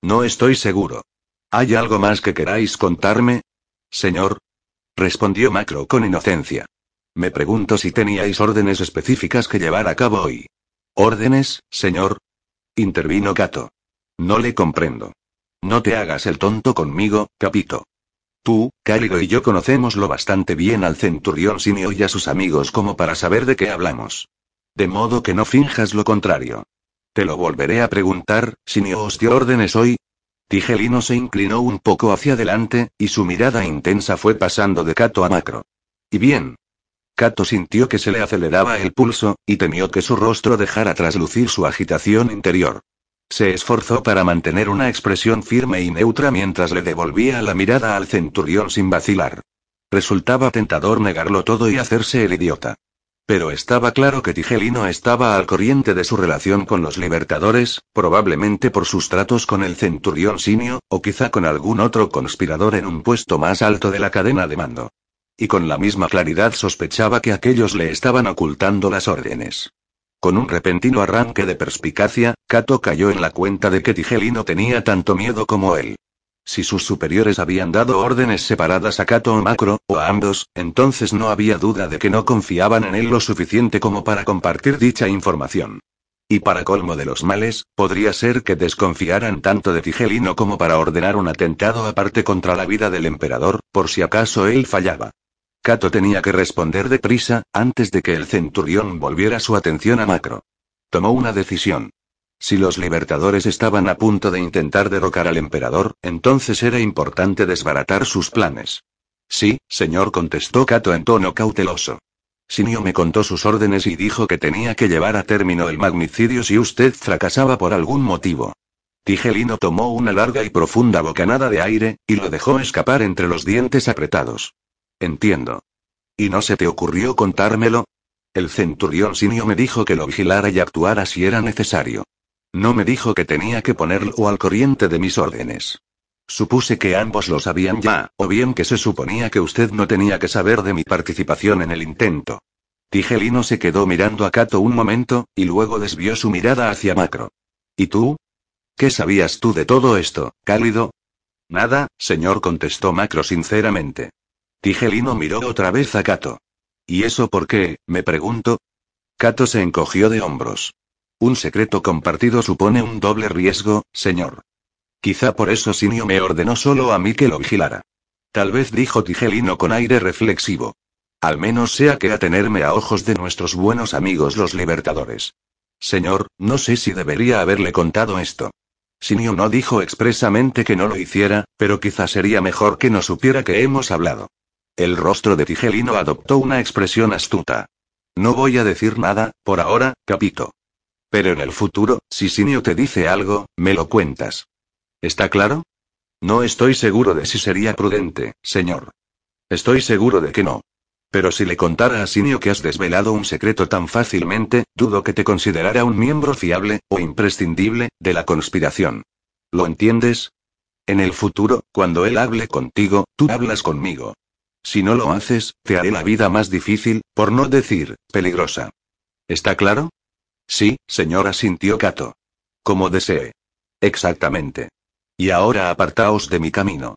No estoy seguro. ¿Hay algo más que queráis contarme? Señor. Respondió Macro con inocencia. Me pregunto si teníais órdenes específicas que llevar a cabo hoy. ¿Órdenes, señor? Intervino Cato. No le comprendo. No te hagas el tonto conmigo, capito. Tú, Cálido y yo conocemos lo bastante bien al centurión Sinio y a sus amigos como para saber de qué hablamos. De modo que no finjas lo contrario. Te lo volveré a preguntar, Sinio os dio órdenes hoy. Tigelino se inclinó un poco hacia adelante, y su mirada intensa fue pasando de Cato a Macro. Y bien. Cato sintió que se le aceleraba el pulso, y temió que su rostro dejara traslucir su agitación interior. Se esforzó para mantener una expresión firme y neutra mientras le devolvía la mirada al centurión sin vacilar. Resultaba tentador negarlo todo y hacerse el idiota. Pero estaba claro que Tigelino estaba al corriente de su relación con los libertadores, probablemente por sus tratos con el centurión Sinio, o quizá con algún otro conspirador en un puesto más alto de la cadena de mando. Y con la misma claridad sospechaba que aquellos le estaban ocultando las órdenes. Con un repentino arranque de perspicacia, Kato cayó en la cuenta de que Tigelino tenía tanto miedo como él. Si sus superiores habían dado órdenes separadas a Kato o Macro, o a ambos, entonces no había duda de que no confiaban en él lo suficiente como para compartir dicha información. Y para colmo de los males, podría ser que desconfiaran tanto de Tigelino como para ordenar un atentado aparte contra la vida del emperador, por si acaso él fallaba. Cato tenía que responder deprisa, antes de que el centurión volviera su atención a Macro. Tomó una decisión. Si los libertadores estaban a punto de intentar derrocar al emperador, entonces era importante desbaratar sus planes. Sí, señor, contestó Cato en tono cauteloso. Sinio me contó sus órdenes y dijo que tenía que llevar a término el magnicidio si usted fracasaba por algún motivo. Tigelino tomó una larga y profunda bocanada de aire, y lo dejó escapar entre los dientes apretados. Entiendo. ¿Y no se te ocurrió contármelo? El centurión Sinio me dijo que lo vigilara y actuara si era necesario. No me dijo que tenía que ponerlo al corriente de mis órdenes. Supuse que ambos lo sabían ya, o bien que se suponía que usted no tenía que saber de mi participación en el intento. Tigelino se quedó mirando a Cato un momento, y luego desvió su mirada hacia Macro. ¿Y tú? ¿Qué sabías tú de todo esto, cálido? Nada, señor, contestó Macro sinceramente. Tigelino miró otra vez a Kato. ¿Y eso por qué? me pregunto. Kato se encogió de hombros. Un secreto compartido supone un doble riesgo, señor. Quizá por eso Sinio me ordenó solo a mí que lo vigilara. Tal vez dijo Tigelino con aire reflexivo. Al menos sea que atenerme a ojos de nuestros buenos amigos los libertadores. Señor, no sé si debería haberle contado esto. Sinio no dijo expresamente que no lo hiciera, pero quizá sería mejor que no supiera que hemos hablado. El rostro de Tigelino adoptó una expresión astuta. No voy a decir nada, por ahora, capito. Pero en el futuro, si Sinio te dice algo, me lo cuentas. ¿Está claro? No estoy seguro de si sería prudente, señor. Estoy seguro de que no. Pero si le contara a Sinio que has desvelado un secreto tan fácilmente, dudo que te considerara un miembro fiable, o imprescindible, de la conspiración. ¿Lo entiendes? En el futuro, cuando él hable contigo, tú hablas conmigo. Si no lo haces, te haré la vida más difícil, por no decir, peligrosa. ¿Está claro? Sí, señora, sintió Cato. Como desee. Exactamente. Y ahora apartaos de mi camino.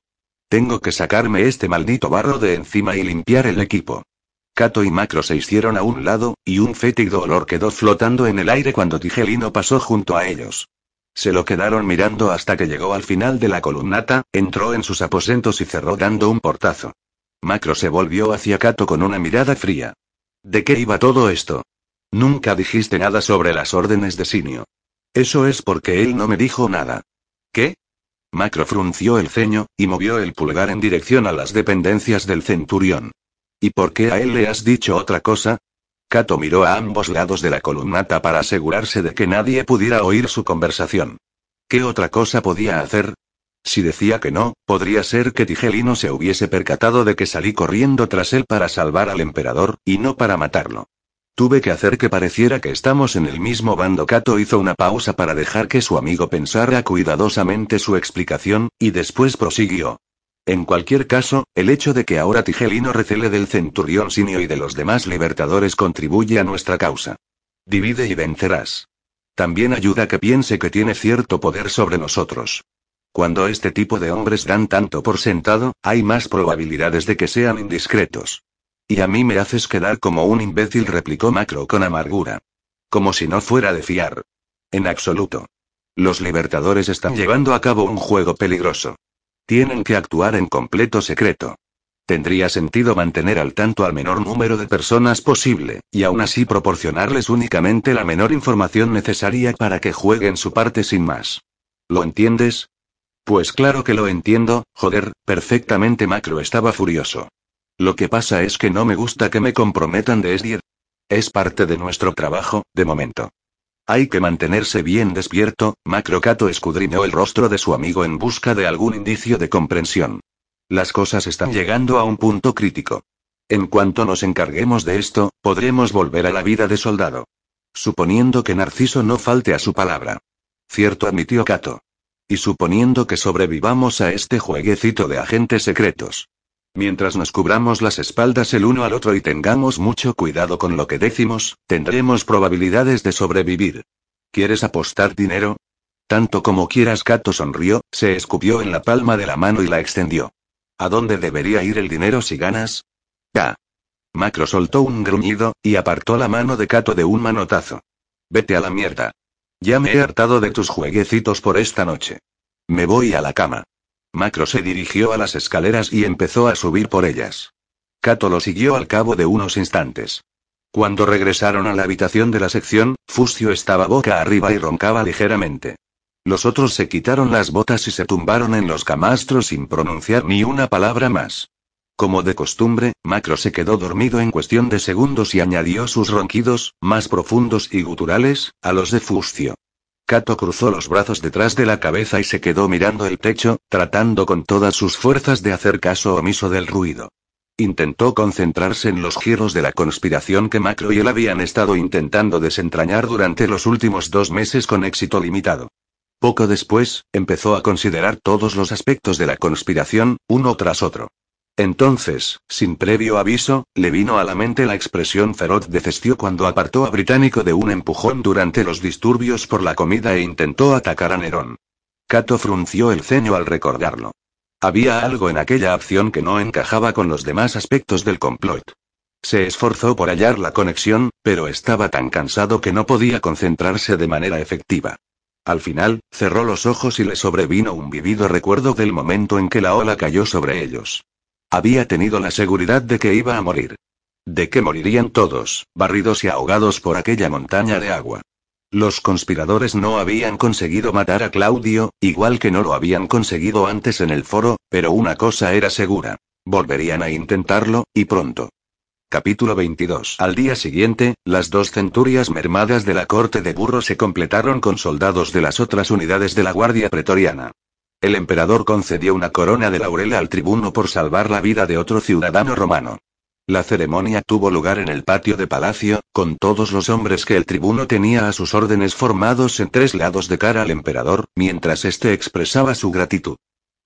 Tengo que sacarme este maldito barro de encima y limpiar el equipo. Cato y Macro se hicieron a un lado, y un fétido olor quedó flotando en el aire cuando Tigelino pasó junto a ellos. Se lo quedaron mirando hasta que llegó al final de la columnata, entró en sus aposentos y cerró dando un portazo. Macro se volvió hacia Kato con una mirada fría. ¿De qué iba todo esto? Nunca dijiste nada sobre las órdenes de Sinio. Eso es porque él no me dijo nada. ¿Qué? Macro frunció el ceño, y movió el pulgar en dirección a las dependencias del centurión. ¿Y por qué a él le has dicho otra cosa? Kato miró a ambos lados de la columnata para asegurarse de que nadie pudiera oír su conversación. ¿Qué otra cosa podía hacer? Si decía que no, podría ser que Tigelino se hubiese percatado de que salí corriendo tras él para salvar al emperador, y no para matarlo. Tuve que hacer que pareciera que estamos en el mismo bando. Kato hizo una pausa para dejar que su amigo pensara cuidadosamente su explicación, y después prosiguió. En cualquier caso, el hecho de que ahora Tigelino recele del centurión Sinio y de los demás libertadores contribuye a nuestra causa. Divide y vencerás. También ayuda que piense que tiene cierto poder sobre nosotros. Cuando este tipo de hombres dan tanto por sentado, hay más probabilidades de que sean indiscretos. Y a mí me haces quedar como un imbécil, replicó Macro con amargura. Como si no fuera de fiar. En absoluto. Los libertadores están llevando a cabo un juego peligroso. Tienen que actuar en completo secreto. Tendría sentido mantener al tanto al menor número de personas posible, y aún así proporcionarles únicamente la menor información necesaria para que jueguen su parte sin más. ¿Lo entiendes? Pues claro que lo entiendo, joder, perfectamente Macro estaba furioso. Lo que pasa es que no me gusta que me comprometan de Esdier. Es parte de nuestro trabajo, de momento. Hay que mantenerse bien despierto, Macro Cato escudriñó el rostro de su amigo en busca de algún indicio de comprensión. Las cosas están llegando a un punto crítico. En cuanto nos encarguemos de esto, podremos volver a la vida de soldado. Suponiendo que Narciso no falte a su palabra. Cierto, admitió Cato. Y suponiendo que sobrevivamos a este jueguecito de agentes secretos. Mientras nos cubramos las espaldas el uno al otro y tengamos mucho cuidado con lo que decimos, tendremos probabilidades de sobrevivir. ¿Quieres apostar dinero? Tanto como quieras, Cato sonrió, se escupió en la palma de la mano y la extendió. ¿A dónde debería ir el dinero si ganas? Ya. Macro soltó un gruñido, y apartó la mano de Cato de un manotazo. Vete a la mierda. Ya me he hartado de tus jueguecitos por esta noche. Me voy a la cama. Macro se dirigió a las escaleras y empezó a subir por ellas. Cato lo siguió al cabo de unos instantes. Cuando regresaron a la habitación de la sección, Fusio estaba boca arriba y roncaba ligeramente. Los otros se quitaron las botas y se tumbaron en los camastros sin pronunciar ni una palabra más. Como de costumbre, Macro se quedó dormido en cuestión de segundos y añadió sus ronquidos, más profundos y guturales, a los de Fuscio. Cato cruzó los brazos detrás de la cabeza y se quedó mirando el techo, tratando con todas sus fuerzas de hacer caso omiso del ruido. Intentó concentrarse en los giros de la conspiración que Macro y él habían estado intentando desentrañar durante los últimos dos meses con éxito limitado. Poco después, empezó a considerar todos los aspectos de la conspiración, uno tras otro. Entonces, sin previo aviso, le vino a la mente la expresión feroz de Cestio cuando apartó a Británico de un empujón durante los disturbios por la comida e intentó atacar a Nerón. Cato frunció el ceño al recordarlo. Había algo en aquella acción que no encajaba con los demás aspectos del complot. Se esforzó por hallar la conexión, pero estaba tan cansado que no podía concentrarse de manera efectiva. Al final, cerró los ojos y le sobrevino un vivido recuerdo del momento en que la ola cayó sobre ellos. Había tenido la seguridad de que iba a morir. De que morirían todos, barridos y ahogados por aquella montaña de agua. Los conspiradores no habían conseguido matar a Claudio, igual que no lo habían conseguido antes en el foro, pero una cosa era segura. Volverían a intentarlo, y pronto. Capítulo 22. Al día siguiente, las dos centurias mermadas de la corte de burro se completaron con soldados de las otras unidades de la Guardia Pretoriana. El emperador concedió una corona de laurel al tribuno por salvar la vida de otro ciudadano romano. La ceremonia tuvo lugar en el patio de palacio, con todos los hombres que el tribuno tenía a sus órdenes formados en tres lados de cara al emperador, mientras éste expresaba su gratitud.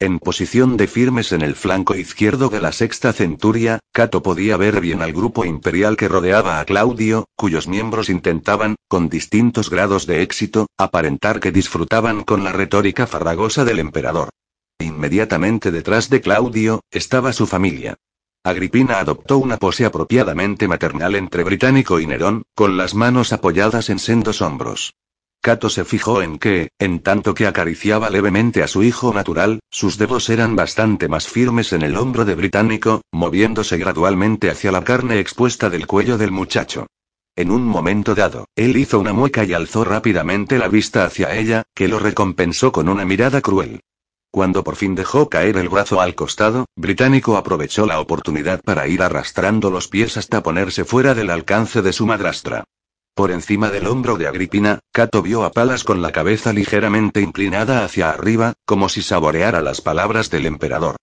En posición de firmes en el flanco izquierdo de la sexta centuria, Cato podía ver bien al grupo imperial que rodeaba a Claudio, cuyos miembros intentaban, con distintos grados de éxito, aparentar que disfrutaban con la retórica farragosa del emperador. Inmediatamente detrás de Claudio, estaba su familia. Agripina adoptó una pose apropiadamente maternal entre Británico y Nerón, con las manos apoyadas en sendos hombros. Cato se fijó en que, en tanto que acariciaba levemente a su hijo natural, sus dedos eran bastante más firmes en el hombro de Británico, moviéndose gradualmente hacia la carne expuesta del cuello del muchacho. En un momento dado, él hizo una mueca y alzó rápidamente la vista hacia ella, que lo recompensó con una mirada cruel. Cuando por fin dejó caer el brazo al costado, Británico aprovechó la oportunidad para ir arrastrando los pies hasta ponerse fuera del alcance de su madrastra. Por encima del hombro de Agripina, Cato vio a Palas con la cabeza ligeramente inclinada hacia arriba, como si saboreara las palabras del emperador.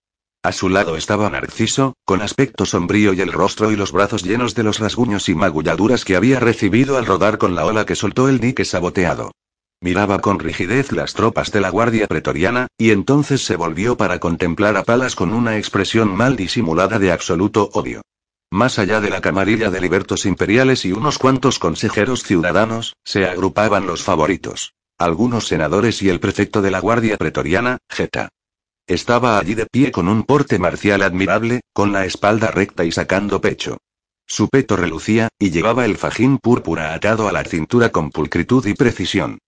A su lado estaba Narciso, con aspecto sombrío y el rostro y los brazos llenos de los rasguños y magulladuras que había recibido al rodar con la ola que soltó el dique saboteado. Miraba con rigidez las tropas de la Guardia Pretoriana, y entonces se volvió para contemplar a Palas con una expresión mal disimulada de absoluto odio. Más allá de la camarilla de libertos imperiales y unos cuantos consejeros ciudadanos, se agrupaban los favoritos. Algunos senadores y el prefecto de la Guardia Pretoriana, Geta. Estaba allí de pie con un porte marcial admirable, con la espalda recta y sacando pecho. Su peto relucía, y llevaba el fajín púrpura atado a la cintura con pulcritud y precisión.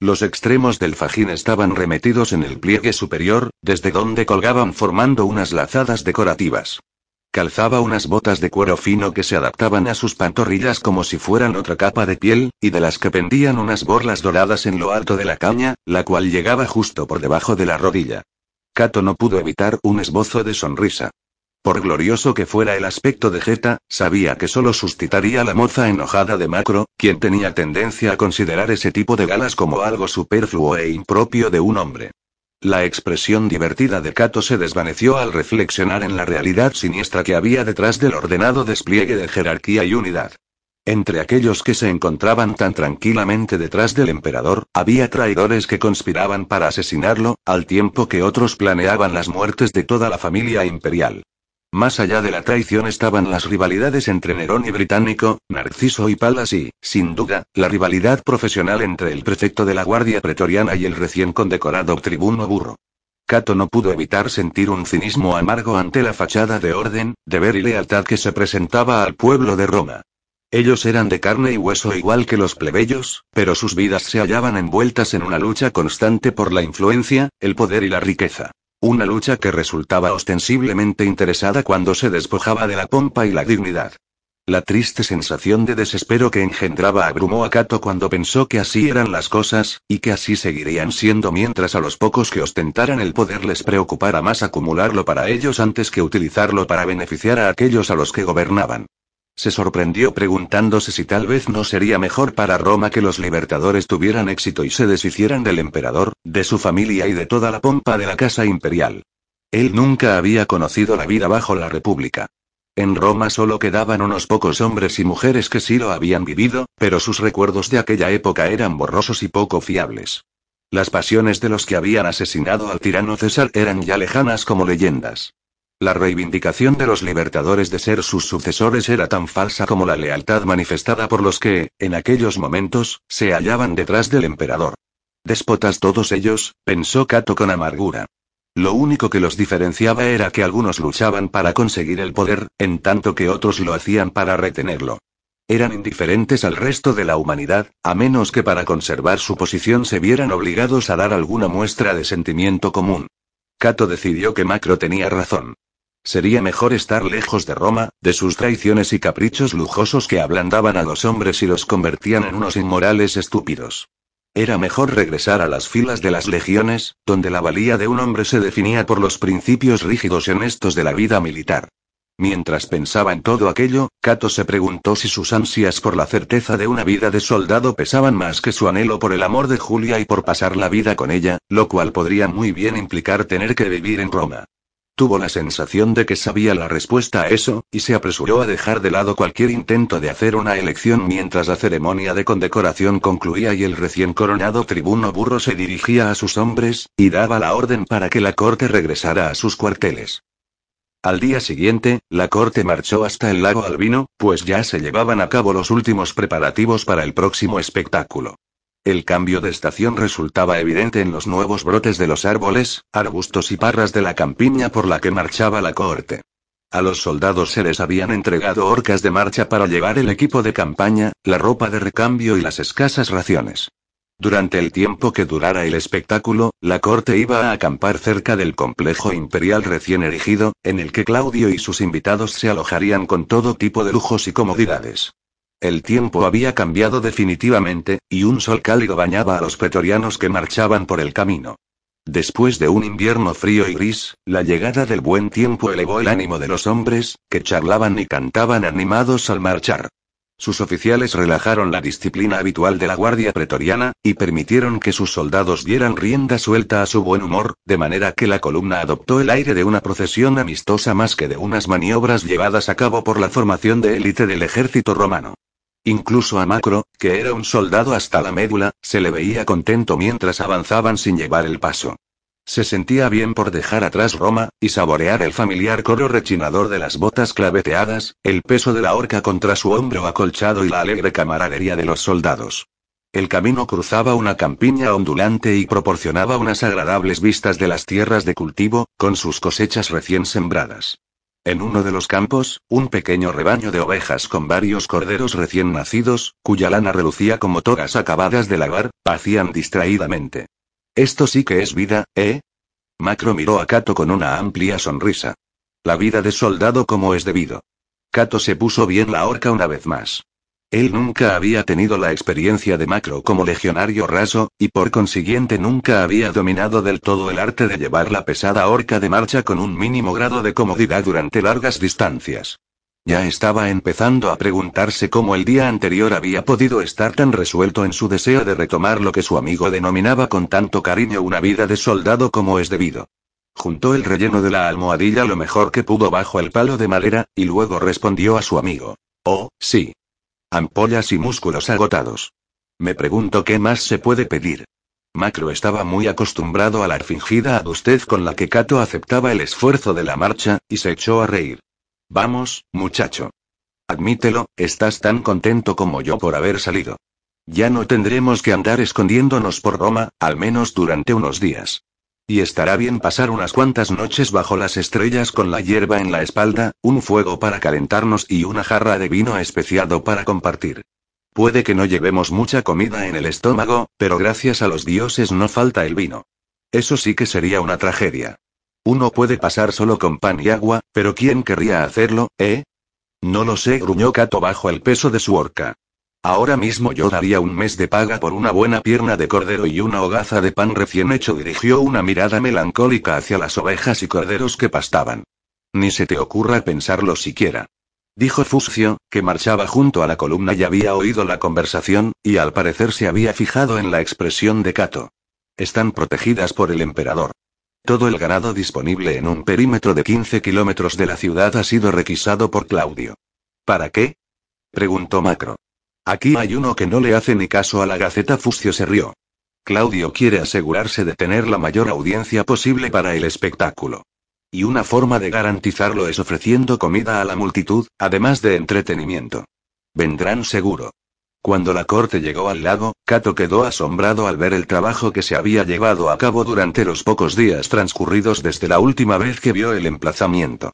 Los extremos del fajín estaban remetidos en el pliegue superior, desde donde colgaban formando unas lazadas decorativas. Calzaba unas botas de cuero fino que se adaptaban a sus pantorrillas como si fueran otra capa de piel, y de las que pendían unas borlas doradas en lo alto de la caña, la cual llegaba justo por debajo de la rodilla. Kato no pudo evitar un esbozo de sonrisa. Por glorioso que fuera el aspecto de Jeta, sabía que solo suscitaría la moza enojada de Macro, quien tenía tendencia a considerar ese tipo de galas como algo superfluo e impropio de un hombre. La expresión divertida de Kato se desvaneció al reflexionar en la realidad siniestra que había detrás del ordenado despliegue de jerarquía y unidad. Entre aquellos que se encontraban tan tranquilamente detrás del emperador, había traidores que conspiraban para asesinarlo, al tiempo que otros planeaban las muertes de toda la familia imperial. Más allá de la traición estaban las rivalidades entre Nerón y Británico, Narciso y Palas y, sin duda, la rivalidad profesional entre el prefecto de la Guardia Pretoriana y el recién condecorado tribuno burro. Cato no pudo evitar sentir un cinismo amargo ante la fachada de orden, deber y lealtad que se presentaba al pueblo de Roma. Ellos eran de carne y hueso igual que los plebeyos, pero sus vidas se hallaban envueltas en una lucha constante por la influencia, el poder y la riqueza. Una lucha que resultaba ostensiblemente interesada cuando se despojaba de la pompa y la dignidad. La triste sensación de desespero que engendraba abrumó a Cato cuando pensó que así eran las cosas, y que así seguirían siendo mientras a los pocos que ostentaran el poder les preocupara más acumularlo para ellos antes que utilizarlo para beneficiar a aquellos a los que gobernaban. Se sorprendió preguntándose si tal vez no sería mejor para Roma que los libertadores tuvieran éxito y se deshicieran del emperador, de su familia y de toda la pompa de la casa imperial. Él nunca había conocido la vida bajo la República. En Roma solo quedaban unos pocos hombres y mujeres que sí lo habían vivido, pero sus recuerdos de aquella época eran borrosos y poco fiables. Las pasiones de los que habían asesinado al tirano César eran ya lejanas como leyendas. La reivindicación de los libertadores de ser sus sucesores era tan falsa como la lealtad manifestada por los que, en aquellos momentos, se hallaban detrás del emperador. Déspotas todos ellos, pensó Cato con amargura. Lo único que los diferenciaba era que algunos luchaban para conseguir el poder, en tanto que otros lo hacían para retenerlo. Eran indiferentes al resto de la humanidad, a menos que para conservar su posición se vieran obligados a dar alguna muestra de sentimiento común. Cato decidió que Macro tenía razón. Sería mejor estar lejos de Roma, de sus traiciones y caprichos lujosos que ablandaban a los hombres y los convertían en unos inmorales estúpidos. Era mejor regresar a las filas de las legiones, donde la valía de un hombre se definía por los principios rígidos y honestos de la vida militar. Mientras pensaba en todo aquello, Cato se preguntó si sus ansias por la certeza de una vida de soldado pesaban más que su anhelo por el amor de Julia y por pasar la vida con ella, lo cual podría muy bien implicar tener que vivir en Roma. Tuvo la sensación de que sabía la respuesta a eso, y se apresuró a dejar de lado cualquier intento de hacer una elección mientras la ceremonia de condecoración concluía y el recién coronado tribuno burro se dirigía a sus hombres, y daba la orden para que la corte regresara a sus cuarteles. Al día siguiente, la corte marchó hasta el lago Albino, pues ya se llevaban a cabo los últimos preparativos para el próximo espectáculo. El cambio de estación resultaba evidente en los nuevos brotes de los árboles, arbustos y parras de la campiña por la que marchaba la corte. A los soldados se les habían entregado horcas de marcha para llevar el equipo de campaña, la ropa de recambio y las escasas raciones. Durante el tiempo que durara el espectáculo, la corte iba a acampar cerca del complejo imperial recién erigido, en el que Claudio y sus invitados se alojarían con todo tipo de lujos y comodidades. El tiempo había cambiado definitivamente, y un sol cálido bañaba a los pretorianos que marchaban por el camino. Después de un invierno frío y gris, la llegada del buen tiempo elevó el ánimo de los hombres, que charlaban y cantaban animados al marchar. Sus oficiales relajaron la disciplina habitual de la Guardia Pretoriana, y permitieron que sus soldados dieran rienda suelta a su buen humor, de manera que la columna adoptó el aire de una procesión amistosa más que de unas maniobras llevadas a cabo por la formación de élite del ejército romano. Incluso a Macro, que era un soldado hasta la médula, se le veía contento mientras avanzaban sin llevar el paso. Se sentía bien por dejar atrás Roma, y saborear el familiar coro rechinador de las botas claveteadas, el peso de la horca contra su hombro acolchado y la alegre camaradería de los soldados. El camino cruzaba una campiña ondulante y proporcionaba unas agradables vistas de las tierras de cultivo, con sus cosechas recién sembradas. En uno de los campos, un pequeño rebaño de ovejas con varios corderos recién nacidos, cuya lana relucía como togas acabadas de lavar, pacían distraídamente. Esto sí que es vida, ¿eh? Macro miró a Kato con una amplia sonrisa. La vida de soldado como es debido. Kato se puso bien la horca una vez más. Él nunca había tenido la experiencia de Macro como legionario raso, y por consiguiente nunca había dominado del todo el arte de llevar la pesada horca de marcha con un mínimo grado de comodidad durante largas distancias. Ya estaba empezando a preguntarse cómo el día anterior había podido estar tan resuelto en su deseo de retomar lo que su amigo denominaba con tanto cariño una vida de soldado como es debido. Juntó el relleno de la almohadilla lo mejor que pudo bajo el palo de madera, y luego respondió a su amigo. Oh, sí. Ampollas y músculos agotados. Me pregunto qué más se puede pedir. Macro estaba muy acostumbrado a la fingida adustez con la que Kato aceptaba el esfuerzo de la marcha, y se echó a reír. Vamos, muchacho. Admítelo, estás tan contento como yo por haber salido. Ya no tendremos que andar escondiéndonos por Roma, al menos durante unos días. Y estará bien pasar unas cuantas noches bajo las estrellas con la hierba en la espalda, un fuego para calentarnos y una jarra de vino especiado para compartir. Puede que no llevemos mucha comida en el estómago, pero gracias a los dioses no falta el vino. Eso sí que sería una tragedia. Uno puede pasar solo con pan y agua, pero ¿quién querría hacerlo, eh? No lo sé, gruñó Cato bajo el peso de su horca. Ahora mismo yo daría un mes de paga por una buena pierna de cordero y una hogaza de pan recién hecho. Dirigió una mirada melancólica hacia las ovejas y corderos que pastaban. Ni se te ocurra pensarlo siquiera. Dijo Fuscio, que marchaba junto a la columna y había oído la conversación, y al parecer se había fijado en la expresión de Cato. Están protegidas por el emperador. Todo el ganado disponible en un perímetro de 15 kilómetros de la ciudad ha sido requisado por Claudio. ¿Para qué? preguntó Macro. Aquí hay uno que no le hace ni caso a la Gaceta Fuscio se rió. Claudio quiere asegurarse de tener la mayor audiencia posible para el espectáculo. Y una forma de garantizarlo es ofreciendo comida a la multitud, además de entretenimiento. Vendrán seguro. Cuando la corte llegó al lago, Cato quedó asombrado al ver el trabajo que se había llevado a cabo durante los pocos días transcurridos desde la última vez que vio el emplazamiento.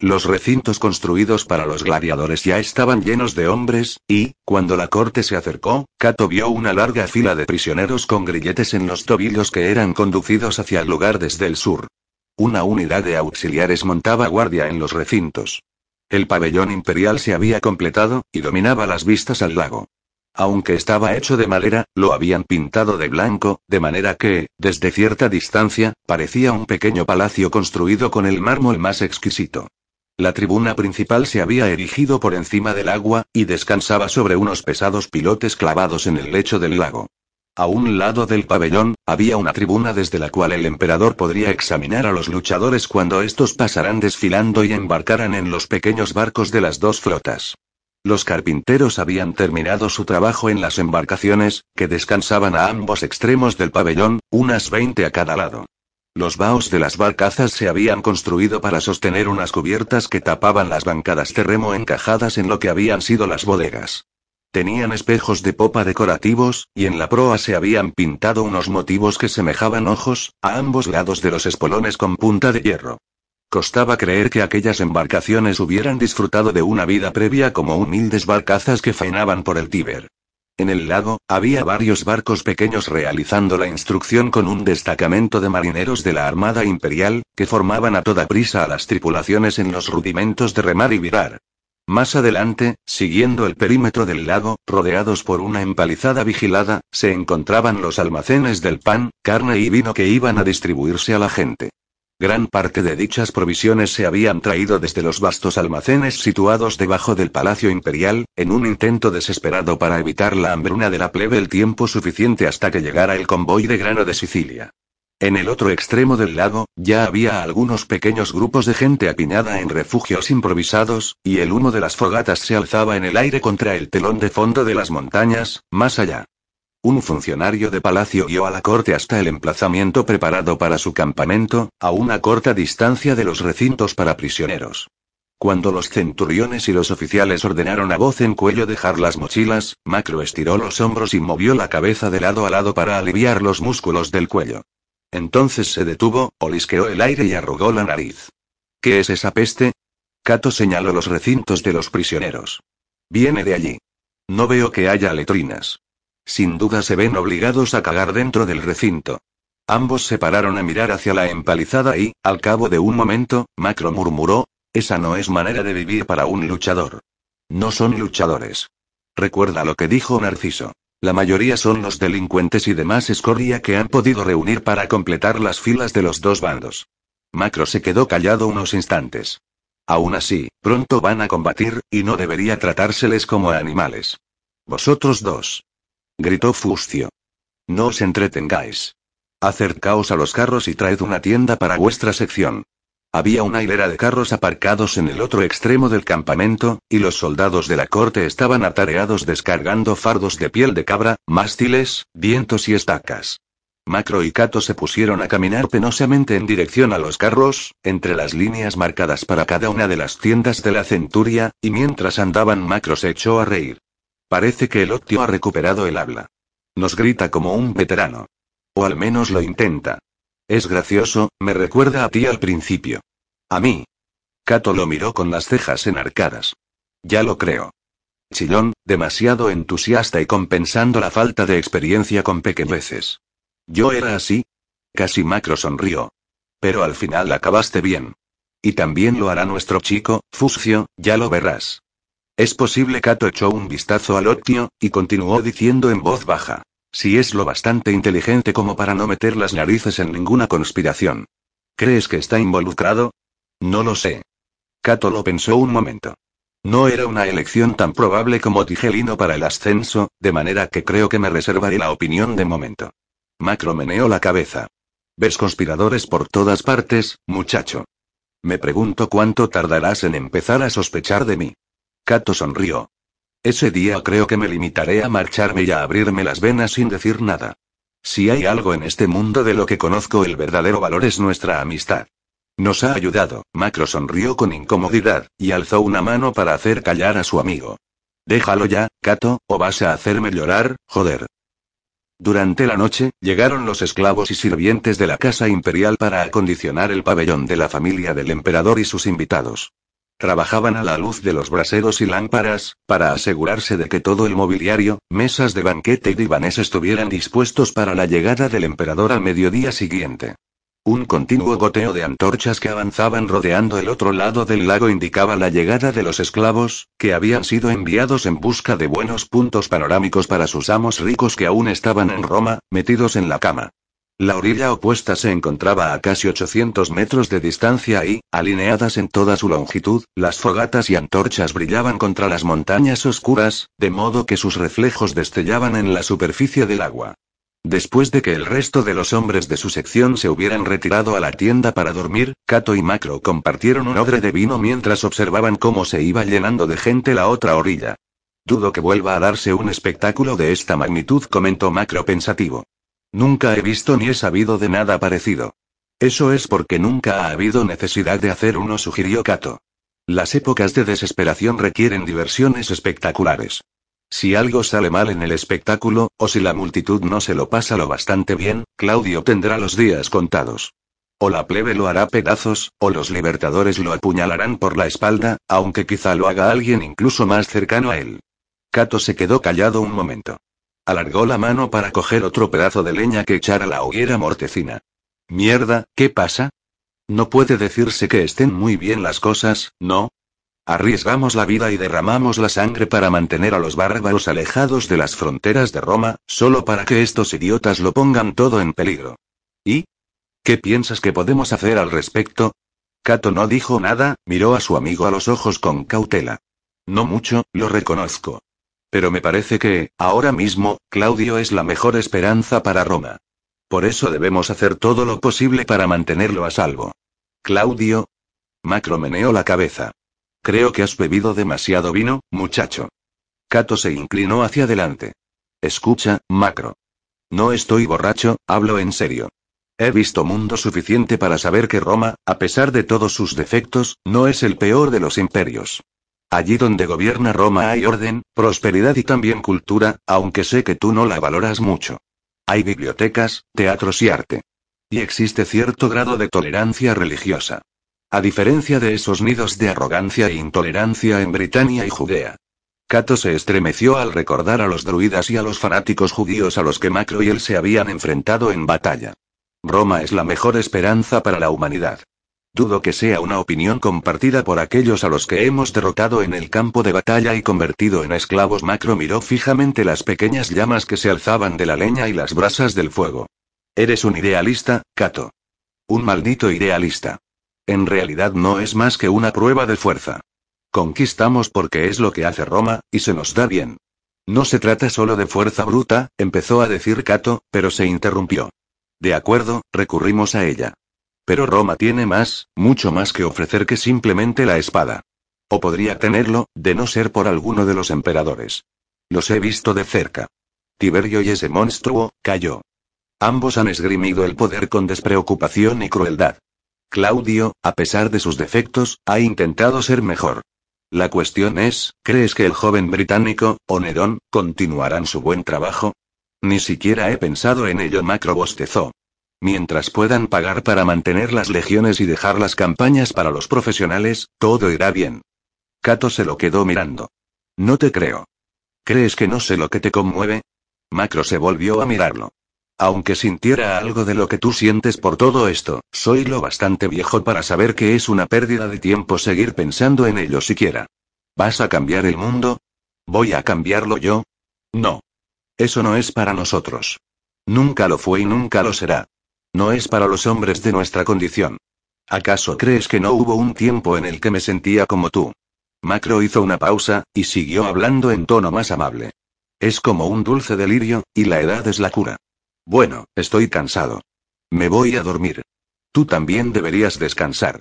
Los recintos construidos para los gladiadores ya estaban llenos de hombres, y, cuando la corte se acercó, Cato vio una larga fila de prisioneros con grilletes en los tobillos que eran conducidos hacia el lugar desde el sur. Una unidad de auxiliares montaba guardia en los recintos. El pabellón imperial se había completado, y dominaba las vistas al lago. Aunque estaba hecho de madera, lo habían pintado de blanco, de manera que, desde cierta distancia, parecía un pequeño palacio construido con el mármol más exquisito. La tribuna principal se había erigido por encima del agua, y descansaba sobre unos pesados pilotes clavados en el lecho del lago. A un lado del pabellón, había una tribuna desde la cual el emperador podría examinar a los luchadores cuando estos pasaran desfilando y embarcaran en los pequeños barcos de las dos flotas. Los carpinteros habían terminado su trabajo en las embarcaciones, que descansaban a ambos extremos del pabellón, unas veinte a cada lado. Los baos de las barcazas se habían construido para sostener unas cubiertas que tapaban las bancadas de remo encajadas en lo que habían sido las bodegas. Tenían espejos de popa decorativos, y en la proa se habían pintado unos motivos que semejaban ojos, a ambos lados de los espolones con punta de hierro. Costaba creer que aquellas embarcaciones hubieran disfrutado de una vida previa como humildes barcazas que faenaban por el Tíber. En el lago, había varios barcos pequeños realizando la instrucción con un destacamento de marineros de la Armada Imperial, que formaban a toda prisa a las tripulaciones en los rudimentos de remar y virar. Más adelante, siguiendo el perímetro del lago, rodeados por una empalizada vigilada, se encontraban los almacenes del pan, carne y vino que iban a distribuirse a la gente. Gran parte de dichas provisiones se habían traído desde los vastos almacenes situados debajo del Palacio Imperial, en un intento desesperado para evitar la hambruna de la plebe el tiempo suficiente hasta que llegara el convoy de grano de Sicilia. En el otro extremo del lago, ya había algunos pequeños grupos de gente apiñada en refugios improvisados, y el humo de las fogatas se alzaba en el aire contra el telón de fondo de las montañas, más allá. Un funcionario de palacio guió a la corte hasta el emplazamiento preparado para su campamento, a una corta distancia de los recintos para prisioneros. Cuando los centuriones y los oficiales ordenaron a voz en cuello dejar las mochilas, Macro estiró los hombros y movió la cabeza de lado a lado para aliviar los músculos del cuello. Entonces se detuvo, olisqueó el aire y arrugó la nariz. ¿Qué es esa peste? Cato señaló los recintos de los prisioneros. Viene de allí. No veo que haya letrinas. Sin duda se ven obligados a cagar dentro del recinto. Ambos se pararon a mirar hacia la empalizada y, al cabo de un momento, Macro murmuró, esa no es manera de vivir para un luchador. No son luchadores. Recuerda lo que dijo Narciso. La mayoría son los delincuentes y demás escoria que han podido reunir para completar las filas de los dos bandos. Macro se quedó callado unos instantes. Aún así, pronto van a combatir, y no debería tratárseles como animales. Vosotros dos. Gritó Fuscio. No os entretengáis. Acercaos a los carros y traed una tienda para vuestra sección. Había una hilera de carros aparcados en el otro extremo del campamento, y los soldados de la corte estaban atareados descargando fardos de piel de cabra, mástiles, vientos y estacas. Macro y Cato se pusieron a caminar penosamente en dirección a los carros, entre las líneas marcadas para cada una de las tiendas de la centuria, y mientras andaban Macro se echó a reír. Parece que el Octio ha recuperado el habla. Nos grita como un veterano. O al menos lo intenta. Es gracioso, me recuerda a ti al principio. A mí. Cato lo miró con las cejas enarcadas. Ya lo creo. Chillón, demasiado entusiasta y compensando la falta de experiencia con pequeñeces. Yo era así. Casi Macro sonrió. Pero al final acabaste bien. Y también lo hará nuestro chico, Fuscio, ya lo verás. Es posible Cato echó un vistazo al Octio, y continuó diciendo en voz baja. Si es lo bastante inteligente como para no meter las narices en ninguna conspiración. ¿Crees que está involucrado? No lo sé. Cato lo pensó un momento. No era una elección tan probable como Tigelino para el ascenso, de manera que creo que me reservaré la opinión de momento. Macro meneó la cabeza. Ves conspiradores por todas partes, muchacho. Me pregunto cuánto tardarás en empezar a sospechar de mí. Cato sonrió. Ese día creo que me limitaré a marcharme y a abrirme las venas sin decir nada. Si hay algo en este mundo de lo que conozco el verdadero valor es nuestra amistad. Nos ha ayudado. Macro sonrió con incomodidad, y alzó una mano para hacer callar a su amigo. Déjalo ya, Cato, o vas a hacerme llorar, joder. Durante la noche, llegaron los esclavos y sirvientes de la casa imperial para acondicionar el pabellón de la familia del emperador y sus invitados. Trabajaban a la luz de los braseros y lámparas, para asegurarse de que todo el mobiliario, mesas de banquete y divanes estuvieran dispuestos para la llegada del emperador al mediodía siguiente. Un continuo goteo de antorchas que avanzaban rodeando el otro lado del lago indicaba la llegada de los esclavos, que habían sido enviados en busca de buenos puntos panorámicos para sus amos ricos que aún estaban en Roma, metidos en la cama. La orilla opuesta se encontraba a casi 800 metros de distancia y, alineadas en toda su longitud, las fogatas y antorchas brillaban contra las montañas oscuras, de modo que sus reflejos destellaban en la superficie del agua. Después de que el resto de los hombres de su sección se hubieran retirado a la tienda para dormir, Cato y Macro compartieron un odre de vino mientras observaban cómo se iba llenando de gente la otra orilla. Dudo que vuelva a darse un espectáculo de esta magnitud, comentó Macro pensativo. Nunca he visto ni he sabido de nada parecido. Eso es porque nunca ha habido necesidad de hacer uno, sugirió Kato. Las épocas de desesperación requieren diversiones espectaculares. Si algo sale mal en el espectáculo, o si la multitud no se lo pasa lo bastante bien, Claudio tendrá los días contados. O la plebe lo hará pedazos, o los libertadores lo apuñalarán por la espalda, aunque quizá lo haga alguien incluso más cercano a él. Cato se quedó callado un momento. Alargó la mano para coger otro pedazo de leña que echar a la hoguera mortecina. Mierda, ¿qué pasa? No puede decirse que estén muy bien las cosas, ¿no? Arriesgamos la vida y derramamos la sangre para mantener a los bárbaros alejados de las fronteras de Roma, solo para que estos idiotas lo pongan todo en peligro. ¿Y? ¿Qué piensas que podemos hacer al respecto? Cato no dijo nada, miró a su amigo a los ojos con cautela. No mucho, lo reconozco. Pero me parece que, ahora mismo, Claudio es la mejor esperanza para Roma. Por eso debemos hacer todo lo posible para mantenerlo a salvo. Claudio. Macro meneó la cabeza. Creo que has bebido demasiado vino, muchacho. Cato se inclinó hacia adelante. Escucha, Macro. No estoy borracho, hablo en serio. He visto mundo suficiente para saber que Roma, a pesar de todos sus defectos, no es el peor de los imperios. Allí donde gobierna Roma hay orden, prosperidad y también cultura, aunque sé que tú no la valoras mucho. Hay bibliotecas, teatros y arte. Y existe cierto grado de tolerancia religiosa. A diferencia de esos nidos de arrogancia e intolerancia en Britania y Judea. Cato se estremeció al recordar a los druidas y a los fanáticos judíos a los que Macro y él se habían enfrentado en batalla. Roma es la mejor esperanza para la humanidad. Dudo que sea una opinión compartida por aquellos a los que hemos derrotado en el campo de batalla y convertido en esclavos. Macro miró fijamente las pequeñas llamas que se alzaban de la leña y las brasas del fuego. Eres un idealista, Cato. Un maldito idealista. En realidad no es más que una prueba de fuerza. Conquistamos porque es lo que hace Roma, y se nos da bien. No se trata solo de fuerza bruta, empezó a decir Cato, pero se interrumpió. De acuerdo, recurrimos a ella. Pero Roma tiene más, mucho más que ofrecer que simplemente la espada. O podría tenerlo, de no ser por alguno de los emperadores. Los he visto de cerca. Tiberio y ese monstruo, cayó. Ambos han esgrimido el poder con despreocupación y crueldad. Claudio, a pesar de sus defectos, ha intentado ser mejor. La cuestión es, ¿crees que el joven británico, o Nerón, continuarán su buen trabajo? Ni siquiera he pensado en ello, Macro bostezó. Mientras puedan pagar para mantener las legiones y dejar las campañas para los profesionales, todo irá bien. Cato se lo quedó mirando. No te creo. ¿Crees que no sé lo que te conmueve? Macro se volvió a mirarlo. Aunque sintiera algo de lo que tú sientes por todo esto, soy lo bastante viejo para saber que es una pérdida de tiempo seguir pensando en ello siquiera. ¿Vas a cambiar el mundo? ¿Voy a cambiarlo yo? No. Eso no es para nosotros. Nunca lo fue y nunca lo será. No es para los hombres de nuestra condición. ¿Acaso crees que no hubo un tiempo en el que me sentía como tú? Macro hizo una pausa, y siguió hablando en tono más amable. Es como un dulce delirio, y la edad es la cura. Bueno, estoy cansado. Me voy a dormir. Tú también deberías descansar.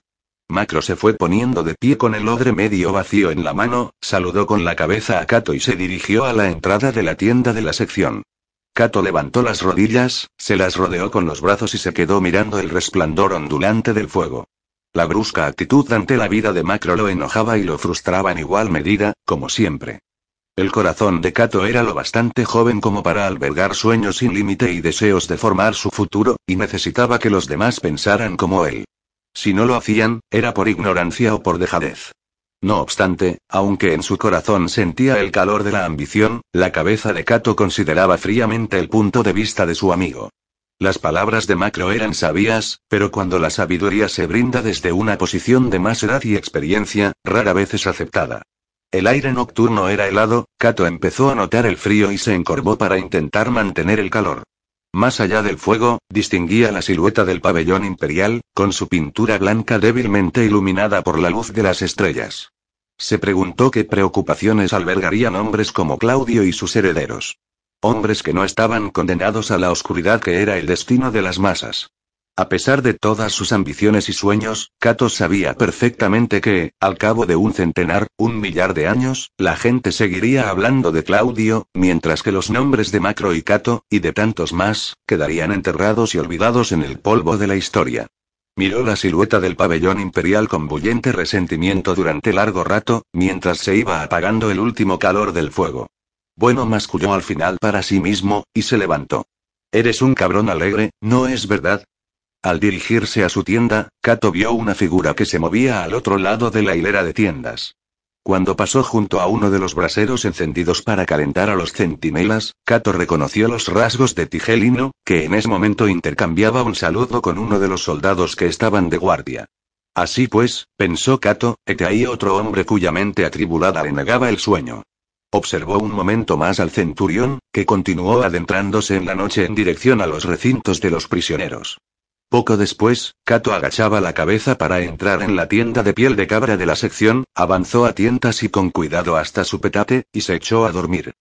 Macro se fue poniendo de pie con el odre medio vacío en la mano, saludó con la cabeza a Kato y se dirigió a la entrada de la tienda de la sección. Kato levantó las rodillas, se las rodeó con los brazos y se quedó mirando el resplandor ondulante del fuego. La brusca actitud ante la vida de Macro lo enojaba y lo frustraba en igual medida, como siempre. El corazón de Kato era lo bastante joven como para albergar sueños sin límite y deseos de formar su futuro, y necesitaba que los demás pensaran como él. Si no lo hacían, era por ignorancia o por dejadez. No obstante, aunque en su corazón sentía el calor de la ambición, la cabeza de Kato consideraba fríamente el punto de vista de su amigo. Las palabras de Macro eran sabias, pero cuando la sabiduría se brinda desde una posición de más edad y experiencia, rara vez es aceptada. El aire nocturno era helado, Kato empezó a notar el frío y se encorvó para intentar mantener el calor. Más allá del fuego, distinguía la silueta del pabellón imperial, con su pintura blanca débilmente iluminada por la luz de las estrellas. Se preguntó qué preocupaciones albergarían hombres como Claudio y sus herederos. Hombres que no estaban condenados a la oscuridad que era el destino de las masas. A pesar de todas sus ambiciones y sueños, Cato sabía perfectamente que, al cabo de un centenar, un millar de años, la gente seguiría hablando de Claudio, mientras que los nombres de Macro y Cato, y de tantos más, quedarían enterrados y olvidados en el polvo de la historia. Miró la silueta del pabellón imperial con bullente resentimiento durante largo rato, mientras se iba apagando el último calor del fuego. Bueno, masculló al final para sí mismo, y se levantó. Eres un cabrón alegre, ¿no es verdad? Al dirigirse a su tienda, Kato vio una figura que se movía al otro lado de la hilera de tiendas. Cuando pasó junto a uno de los braseros encendidos para calentar a los centinelas, Kato reconoció los rasgos de Tigelino, que en ese momento intercambiaba un saludo con uno de los soldados que estaban de guardia. Así pues, pensó Kato, que hay otro hombre cuya mente atribulada le negaba el sueño. Observó un momento más al centurión, que continuó adentrándose en la noche en dirección a los recintos de los prisioneros. Poco después, Kato agachaba la cabeza para entrar en la tienda de piel de cabra de la sección, avanzó a tientas y con cuidado hasta su petate, y se echó a dormir.